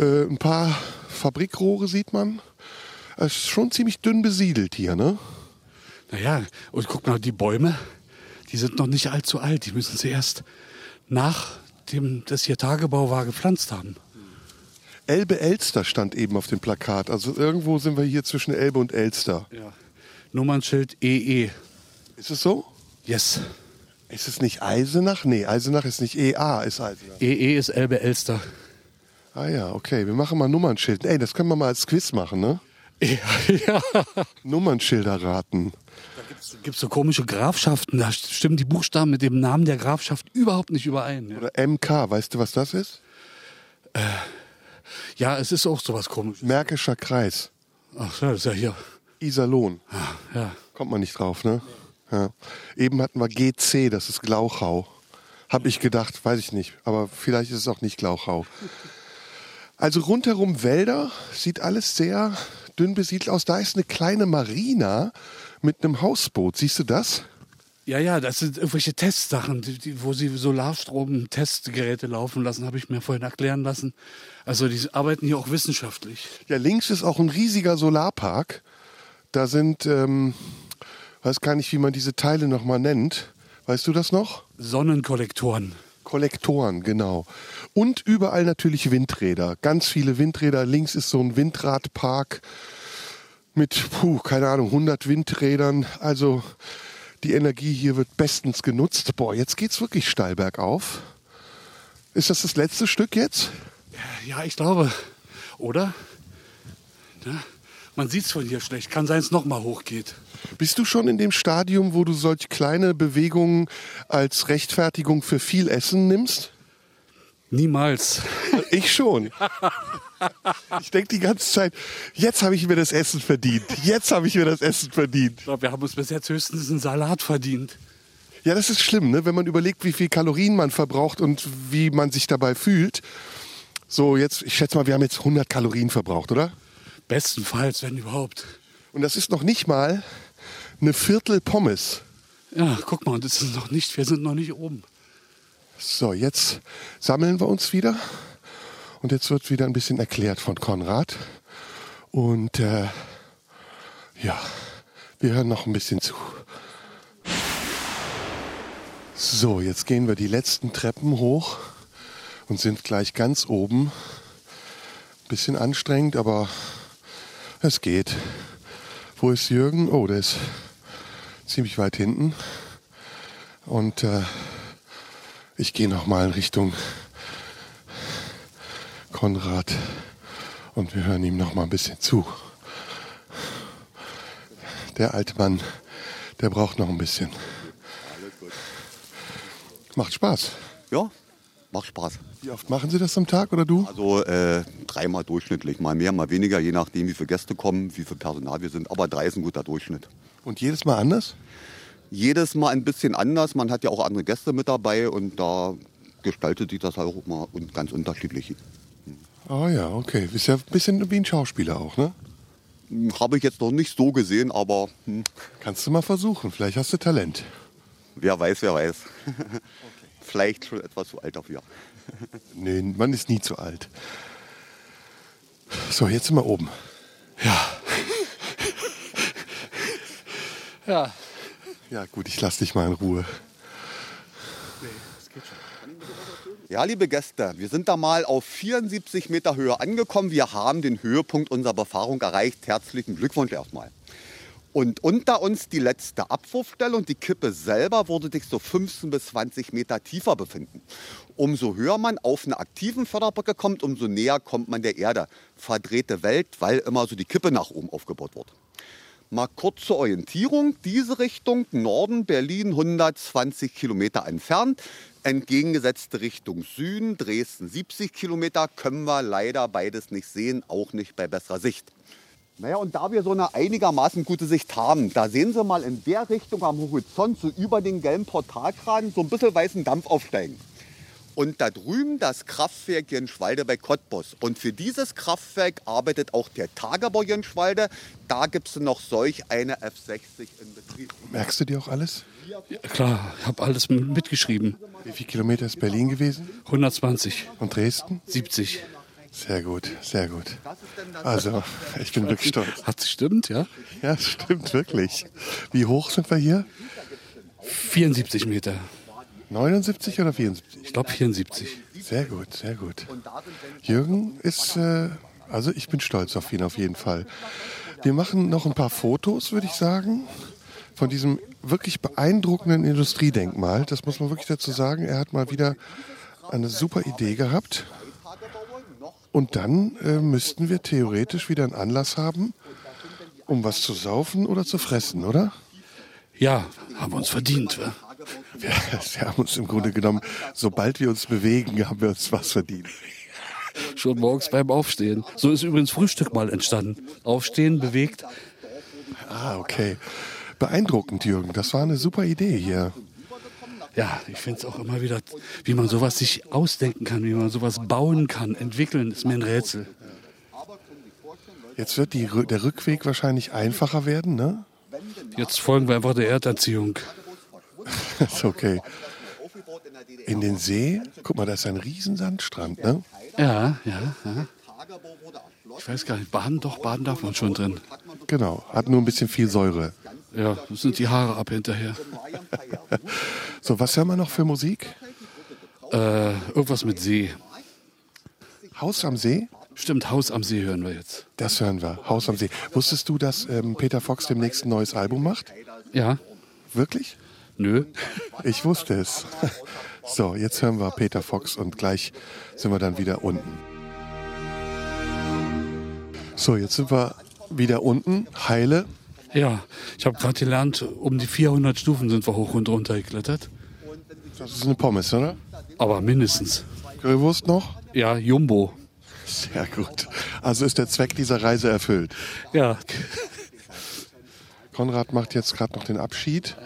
Äh, ein paar Fabrikrohre sieht man. Es ist schon ziemlich dünn besiedelt hier, ne? Naja, und guck mal, die Bäume, die sind noch nicht allzu alt. Die müssen sie erst nachdem das hier Tagebau war gepflanzt haben. Elbe-Elster stand eben auf dem Plakat. Also irgendwo sind wir hier zwischen Elbe und Elster. Ja. Nummernschild E EE. Ist es so? Yes. Ist es nicht Eisenach? Nee, Eisenach ist nicht EA, ist Eisenach. EE E ist Elbe-Elster. Ah ja, okay. Wir machen mal Nummernschild. Ey, das können wir mal als Quiz machen, ne? Ja, ja. Nummernschilder raten. Da gibt es so komische Grafschaften, da stimmen die Buchstaben mit dem Namen der Grafschaft überhaupt nicht überein. Ja. Oder MK, weißt du, was das ist? Ja, es ist auch sowas komisches. Märkischer Kreis. Ach ja, das ist ja hier. Iserlohn. Ja. Kommt man nicht drauf, ne? Ja. Eben hatten wir GC, das ist Glauchau. Hab ich gedacht, weiß ich nicht. Aber vielleicht ist es auch nicht Glauchau. Also rundherum Wälder, sieht alles sehr dünn besiedelt aus. Da ist eine kleine Marina mit einem Hausboot. Siehst du das? Ja, ja, das sind irgendwelche Testsachen, die, die, wo sie Solarstrom-Testgeräte laufen lassen, habe ich mir vorhin erklären lassen. Also die arbeiten hier auch wissenschaftlich. Ja, links ist auch ein riesiger Solarpark. Da sind, ähm, weiß gar nicht, wie man diese Teile nochmal nennt. Weißt du das noch? Sonnenkollektoren. Kollektoren, genau. Und überall natürlich Windräder. Ganz viele Windräder. Links ist so ein Windradpark mit, puh, keine Ahnung, 100 Windrädern. Also die Energie hier wird bestens genutzt. Boah, jetzt geht's wirklich steil bergauf. Ist das das letzte Stück jetzt? Ja, ich glaube. Oder? Ja, man sieht es von hier schlecht. Kann sein, es nochmal hochgeht. Bist du schon in dem Stadium, wo du solch kleine Bewegungen als Rechtfertigung für viel Essen nimmst? Niemals. Ich schon. Ich denke die ganze Zeit, jetzt habe ich mir das Essen verdient. Jetzt habe ich mir das Essen verdient. Ich glaube, wir haben uns bis jetzt höchstens einen Salat verdient. Ja, das ist schlimm, ne? wenn man überlegt, wie viel Kalorien man verbraucht und wie man sich dabei fühlt. So, jetzt, ich schätze mal, wir haben jetzt 100 Kalorien verbraucht, oder? Bestenfalls, wenn überhaupt. Und das ist noch nicht mal eine Viertel Pommes. Ja, guck mal, das ist noch nicht, wir sind noch nicht oben. So, jetzt sammeln wir uns wieder. Und jetzt wird wieder ein bisschen erklärt von Konrad. Und äh, ja, wir hören noch ein bisschen zu. So, jetzt gehen wir die letzten Treppen hoch und sind gleich ganz oben. Bisschen anstrengend, aber es geht. Wo ist Jürgen? Oh, der ist ziemlich weit hinten. Und äh, ich gehe noch mal in Richtung Konrad und wir hören ihm noch mal ein bisschen zu. Der alte Mann, der braucht noch ein bisschen. Macht Spaß. Ja, macht Spaß. Wie oft machen Sie das am Tag oder du? Also äh, dreimal durchschnittlich, mal mehr, mal weniger, je nachdem, wie viele Gäste kommen, wie viel Personal wir sind. Aber drei ist ein guter Durchschnitt. Und jedes Mal anders? Jedes Mal ein bisschen anders. Man hat ja auch andere Gäste mit dabei und da gestaltet sich das halt auch immer und ganz unterschiedlich. Oh ja, okay. Ist ja ein bisschen wie ein Schauspieler auch, ne? Habe ich jetzt noch nicht so gesehen, aber hm, Kannst du mal versuchen. Vielleicht hast du Talent. wer weiß, wer weiß. Vielleicht schon etwas zu alt dafür. Nee, man ist nie zu alt. So, jetzt sind wir oben. Ja. Ja, gut, ich lass dich mal in Ruhe. Ja, liebe Gäste, wir sind da mal auf 74 Meter Höhe angekommen. Wir haben den Höhepunkt unserer Befahrung erreicht. Herzlichen Glückwunsch erstmal. Und unter uns die letzte Abwurfstelle und die Kippe selber würde sich so 15 bis 20 Meter tiefer befinden. Umso höher man auf eine aktiven Förderbrücke kommt, umso näher kommt man der Erde. Verdrehte Welt, weil immer so die Kippe nach oben aufgebaut wird. Mal kurz zur Orientierung. Diese Richtung Norden, Berlin 120 Kilometer entfernt. Entgegengesetzte Richtung Süden, Dresden 70 Kilometer. Können wir leider beides nicht sehen, auch nicht bei besserer Sicht. Naja, und da wir so eine einigermaßen gute Sicht haben, da sehen Sie mal in der Richtung am Horizont, so über den gelben Portalkran, so ein bisschen weißen Dampf aufsteigen. Und da drüben das Kraftwerk Jenschwalde bei Cottbus. Und für dieses Kraftwerk arbeitet auch der Tagebau Jenschwalde. Da gibt es noch solch eine F60 in Betrieb. Merkst du dir auch alles? ja klar, ich habe alles mit- mitgeschrieben. Wie viele Kilometer ist Berlin gewesen? 120. Und Dresden? 70. Sehr gut, sehr gut. Also, ich bin wirklich stolz. Hat stimmt, ja? Ja, stimmt wirklich. Wie hoch sind wir hier? 74 Meter. 79 oder 74? Ich glaube 74. Sehr gut, sehr gut. Jürgen ist, äh, also ich bin stolz auf ihn auf jeden Fall. Wir machen noch ein paar Fotos, würde ich sagen, von diesem wirklich beeindruckenden Industriedenkmal. Das muss man wirklich dazu sagen. Er hat mal wieder eine super Idee gehabt. Und dann äh, müssten wir theoretisch wieder einen Anlass haben, um was zu saufen oder zu fressen, oder? Ja, haben wir uns verdient. wa? Wir, wir haben uns im Grunde genommen, sobald wir uns bewegen, haben wir uns was verdient. Schon morgens beim Aufstehen. So ist übrigens Frühstück mal entstanden. Aufstehen, bewegt. Ah, okay. Beeindruckend, Jürgen. Das war eine super Idee hier. Ja, ich finde es auch immer wieder, wie man sowas sich ausdenken kann, wie man sowas bauen kann, entwickeln, ist mir ein Rätsel. Jetzt wird die, der Rückweg wahrscheinlich einfacher werden, ne? Jetzt folgen wir einfach der Erderziehung. ist okay. In den See, guck mal, da ist ein Riesensandstrand, ne? Ja, ja, ja. Ich weiß gar nicht, baden doch, baden darf man schon drin. Genau, hat nur ein bisschen viel Säure. Ja, das sind die Haare ab hinterher. So, was hören wir noch für Musik? Äh, irgendwas mit See. Haus am See? Stimmt, Haus am See hören wir jetzt. Das hören wir, Haus am See. Wusstest du, dass ähm, Peter Fox demnächst ein neues Album macht? Ja. Wirklich? Nö. Ich wusste es. So, jetzt hören wir Peter Fox und gleich sind wir dann wieder unten. So, jetzt sind wir wieder unten, heile. Ja, ich habe gerade gelernt, um die 400 Stufen sind wir hoch und runter geklettert. Das ist eine Pommes, oder? Aber mindestens. Grillwurst noch? Ja, Jumbo. Sehr gut. Also ist der Zweck dieser Reise erfüllt. Ja. Konrad macht jetzt gerade noch den Abschied.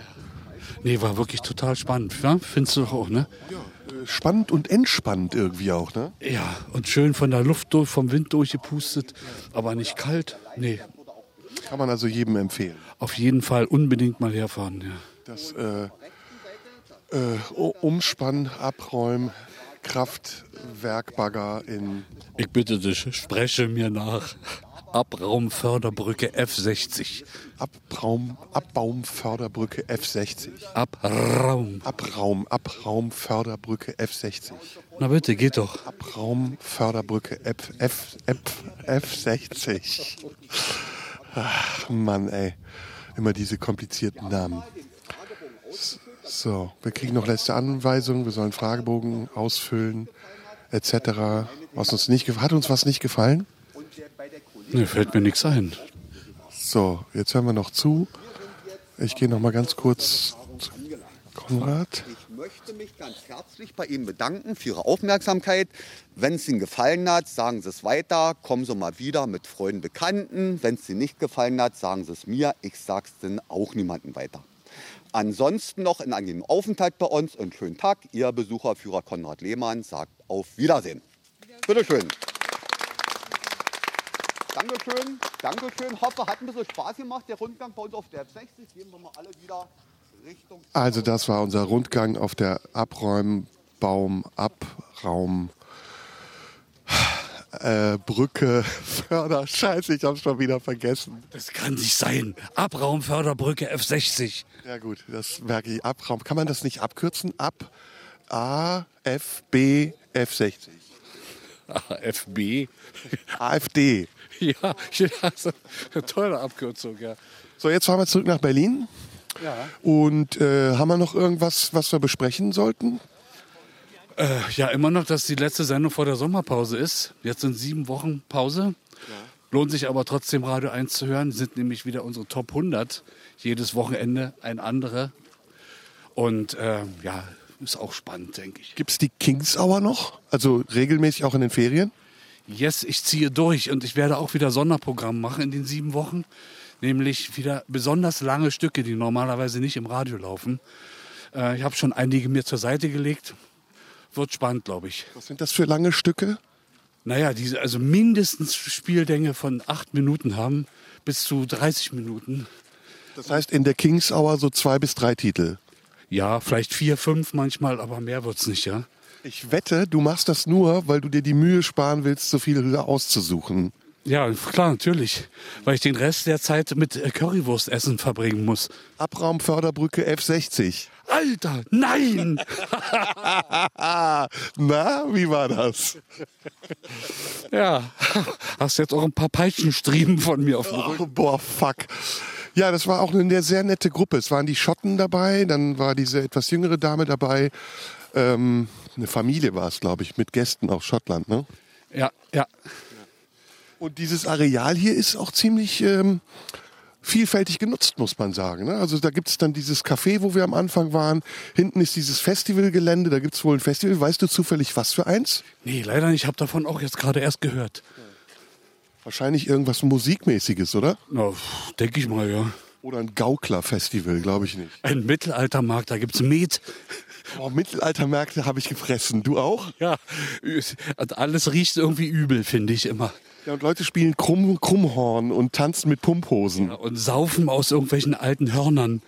Nee, war wirklich total spannend. Ja? Findest du doch auch, ne? Äh, Spannend und entspannend irgendwie auch, ne? Ja, und schön von der Luft durch, vom Wind durchgepustet, aber nicht kalt. Nee, Kann man also jedem empfehlen. auf jeden Fall unbedingt mal herfahren. Ja. Das äh, äh, U- Umspann, Abräumen, Kraftwerkbagger in Ich bitte dich, spreche mir nach. Abraumförderbrücke F60. Abraum, Abbaumförderbrücke F60. Abraum. Abraum, Abraumförderbrücke F60. Na bitte, geht doch. Abraumförderbrücke F, F, F, F60. Ach, Mann, ey. Immer diese komplizierten Namen. So, wir kriegen noch letzte Anweisungen. Wir sollen Fragebogen ausfüllen, etc. Was uns nicht, hat uns was nicht gefallen? Ne, fällt mir nichts ein. So, jetzt hören wir noch zu. Ich gehe noch mal ganz kurz zu Konrad. Ich möchte mich ganz herzlich bei Ihnen bedanken für Ihre Aufmerksamkeit. Wenn es Ihnen gefallen hat, sagen Sie es weiter. Kommen Sie mal wieder mit Freunden, Bekannten. Wenn es Ihnen nicht gefallen hat, sagen Sie es mir. Ich sage es dann auch niemandem weiter. Ansonsten noch einen angenehmen Aufenthalt bei uns und schönen Tag. Ihr Besucherführer Konrad Lehmann sagt auf Wiedersehen. Bitteschön. Dankeschön, Dankeschön. Hoffe, hat ein bisschen Spaß gemacht, der Rundgang bei uns auf der F60. Gehen wir mal alle wieder Richtung Also das war unser Rundgang auf der Abräumbaum, Abraum, äh, Brücke, Förder. Scheiße, ich hab's schon wieder vergessen. Das kann nicht sein. Abraumförderbrücke F60. Ja gut, das merke ich. Abraum. Kann man das nicht abkürzen? Ab A, F, B, F60. AFB. AfD. Ja, also, eine tolle Abkürzung, ja. So, jetzt fahren wir zurück nach Berlin. Ja. Und äh, haben wir noch irgendwas, was wir besprechen sollten? Äh, ja, immer noch, dass die letzte Sendung vor der Sommerpause ist. Jetzt sind sieben Wochen Pause. Lohnt sich aber trotzdem Radio 1 zu hören. Sind nämlich wieder unsere Top 100. Jedes Wochenende ein anderer. Und äh, ja, ist auch spannend, denke ich. Gibt's die Kings Hour noch? Also regelmäßig auch in den Ferien? Yes, ich ziehe durch und ich werde auch wieder Sonderprogramm machen in den sieben Wochen. Nämlich wieder besonders lange Stücke, die normalerweise nicht im Radio laufen. Äh, ich habe schon einige mir zur Seite gelegt. Wird spannend, glaube ich. Was sind das für lange Stücke? Naja, diese also mindestens Spieldänge von acht Minuten haben, bis zu 30 Minuten. Das heißt in der Kings Hour so zwei bis drei Titel. Ja, vielleicht vier, fünf manchmal, aber mehr wird's nicht, ja. Ich wette, du machst das nur, weil du dir die Mühe sparen willst, so viele auszusuchen. Ja, klar, natürlich. Weil ich den Rest der Zeit mit äh, Currywurstessen verbringen muss. Abraumförderbrücke F60. Alter, nein! Na, wie war das? Ja, hast jetzt auch ein paar Peitschenstriemen von mir auf dem Rücken. Oh, boah, fuck. Ja, das war auch eine sehr nette Gruppe. Es waren die Schotten dabei, dann war diese etwas jüngere Dame dabei. Ähm, eine Familie war es, glaube ich, mit Gästen aus Schottland. Ne? Ja, ja. Und dieses Areal hier ist auch ziemlich ähm, vielfältig genutzt, muss man sagen. ne? Also da gibt es dann dieses Café, wo wir am Anfang waren. Hinten ist dieses Festivalgelände, da gibt es wohl ein Festival. Weißt du zufällig, was für eins? Nee, leider nicht. Ich habe davon auch jetzt gerade erst gehört. Wahrscheinlich irgendwas Musikmäßiges, oder? Na, denke ich mal, ja. Oder ein Gaukler-Festival, glaube ich nicht. Ein Mittelaltermarkt, da gibt's Met. Oh, Mittelaltermärkte habe ich gefressen. Du auch? Ja, und alles riecht irgendwie übel, finde ich immer. Ja, und Leute spielen Krumm, Krummhorn und tanzen mit Pumphosen. Und saufen aus irgendwelchen alten Hörnern.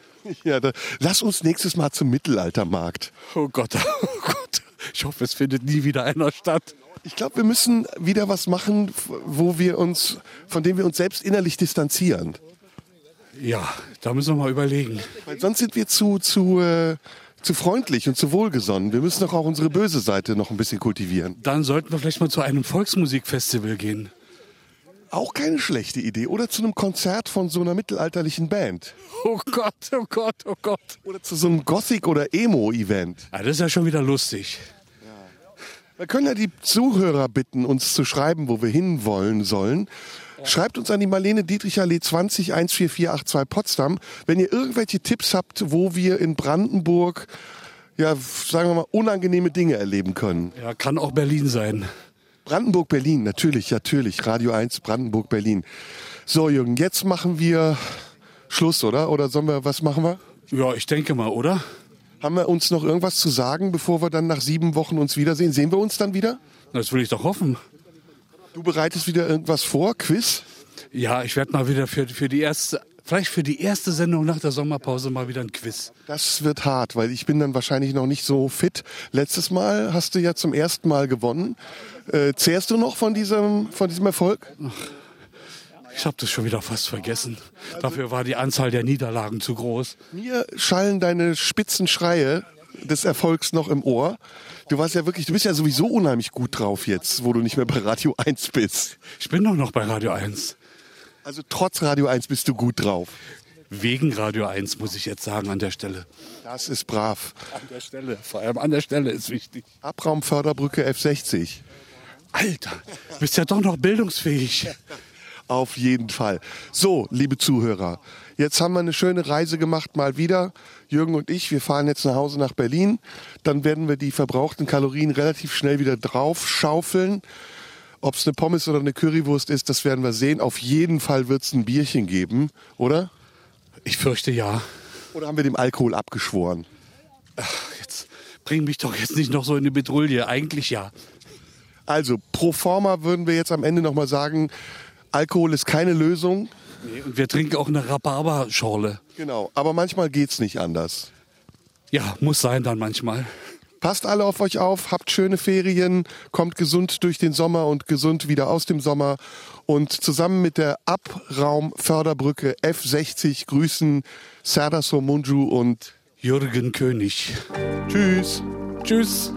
Ja, da, lass uns nächstes Mal zum Mittelaltermarkt. Oh Gott, oh Gott. Ich hoffe, es findet nie wieder einer statt. Ich glaube, wir müssen wieder was machen, wo wir uns, von dem wir uns selbst innerlich distanzieren. Ja, da müssen wir mal überlegen. Weil sonst sind wir zu, zu, äh, zu freundlich und zu wohlgesonnen. Wir müssen doch auch unsere böse Seite noch ein bisschen kultivieren. Dann sollten wir vielleicht mal zu einem Volksmusikfestival gehen. Auch keine schlechte Idee. Oder zu einem Konzert von so einer mittelalterlichen Band. Oh Gott, oh Gott, oh Gott. Oder zu so einem Gothic- oder Emo-Event. Ah, das ist ja schon wieder lustig. Wir können ja die Zuhörer bitten, uns zu schreiben, wo wir hinwollen sollen. Schreibt uns an die Marlene Dietrich Allee 20 14482 Potsdam, wenn ihr irgendwelche Tipps habt, wo wir in Brandenburg, ja, sagen wir mal, unangenehme Dinge erleben können. Ja, kann auch Berlin sein. Brandenburg, Berlin, natürlich, natürlich. Radio 1, Brandenburg, Berlin. So, Jürgen, jetzt machen wir Schluss, oder? Oder sollen wir, was machen wir? Ja, ich denke mal, oder? Haben wir uns noch irgendwas zu sagen, bevor wir dann nach sieben Wochen uns wiedersehen? Sehen wir uns dann wieder? Das will ich doch hoffen. Du bereitest wieder irgendwas vor? Quiz? Ja, ich werde mal wieder für, für die erste, vielleicht für die erste Sendung nach der Sommerpause mal wieder ein Quiz. Das wird hart, weil ich bin dann wahrscheinlich noch nicht so fit. Letztes Mal hast du ja zum ersten Mal gewonnen. Äh, zehrst du noch von diesem, von diesem Erfolg? Ich habe das schon wieder fast vergessen. Dafür war die Anzahl der Niederlagen zu groß. Mir schallen deine spitzen Schreie des Erfolgs noch im Ohr. Du warst ja wirklich, du bist ja sowieso unheimlich gut drauf jetzt, wo du nicht mehr bei Radio 1 bist. Ich bin doch noch bei Radio 1. Also trotz Radio 1 bist du gut drauf. Wegen Radio 1, muss ich jetzt sagen, an der Stelle. Das ist brav. An der Stelle, vor allem an der Stelle ist wichtig. Abraumförderbrücke F60. Alter, du bist ja doch noch bildungsfähig. Auf jeden Fall. So, liebe Zuhörer, jetzt haben wir eine schöne Reise gemacht, mal wieder. Jürgen und ich, wir fahren jetzt nach Hause nach Berlin. Dann werden wir die verbrauchten Kalorien relativ schnell wieder drauf schaufeln. Ob es eine Pommes oder eine Currywurst ist, das werden wir sehen. Auf jeden Fall wird es ein Bierchen geben, oder? Ich fürchte ja. Oder haben wir dem Alkohol abgeschworen? Jetzt bring mich doch jetzt nicht noch so in die Bedrulle. Eigentlich ja. Also, pro forma würden wir jetzt am Ende nochmal sagen, Alkohol ist keine Lösung. Nee, und wir trinken auch eine Rhabarberschorle. Genau, aber manchmal geht's nicht anders. Ja, muss sein dann manchmal. Passt alle auf euch auf, habt schöne Ferien, kommt gesund durch den Sommer und gesund wieder aus dem Sommer. Und zusammen mit der Abraumförderbrücke F60 grüßen Serdar Somunju und Jürgen König. Tschüss. Tschüss.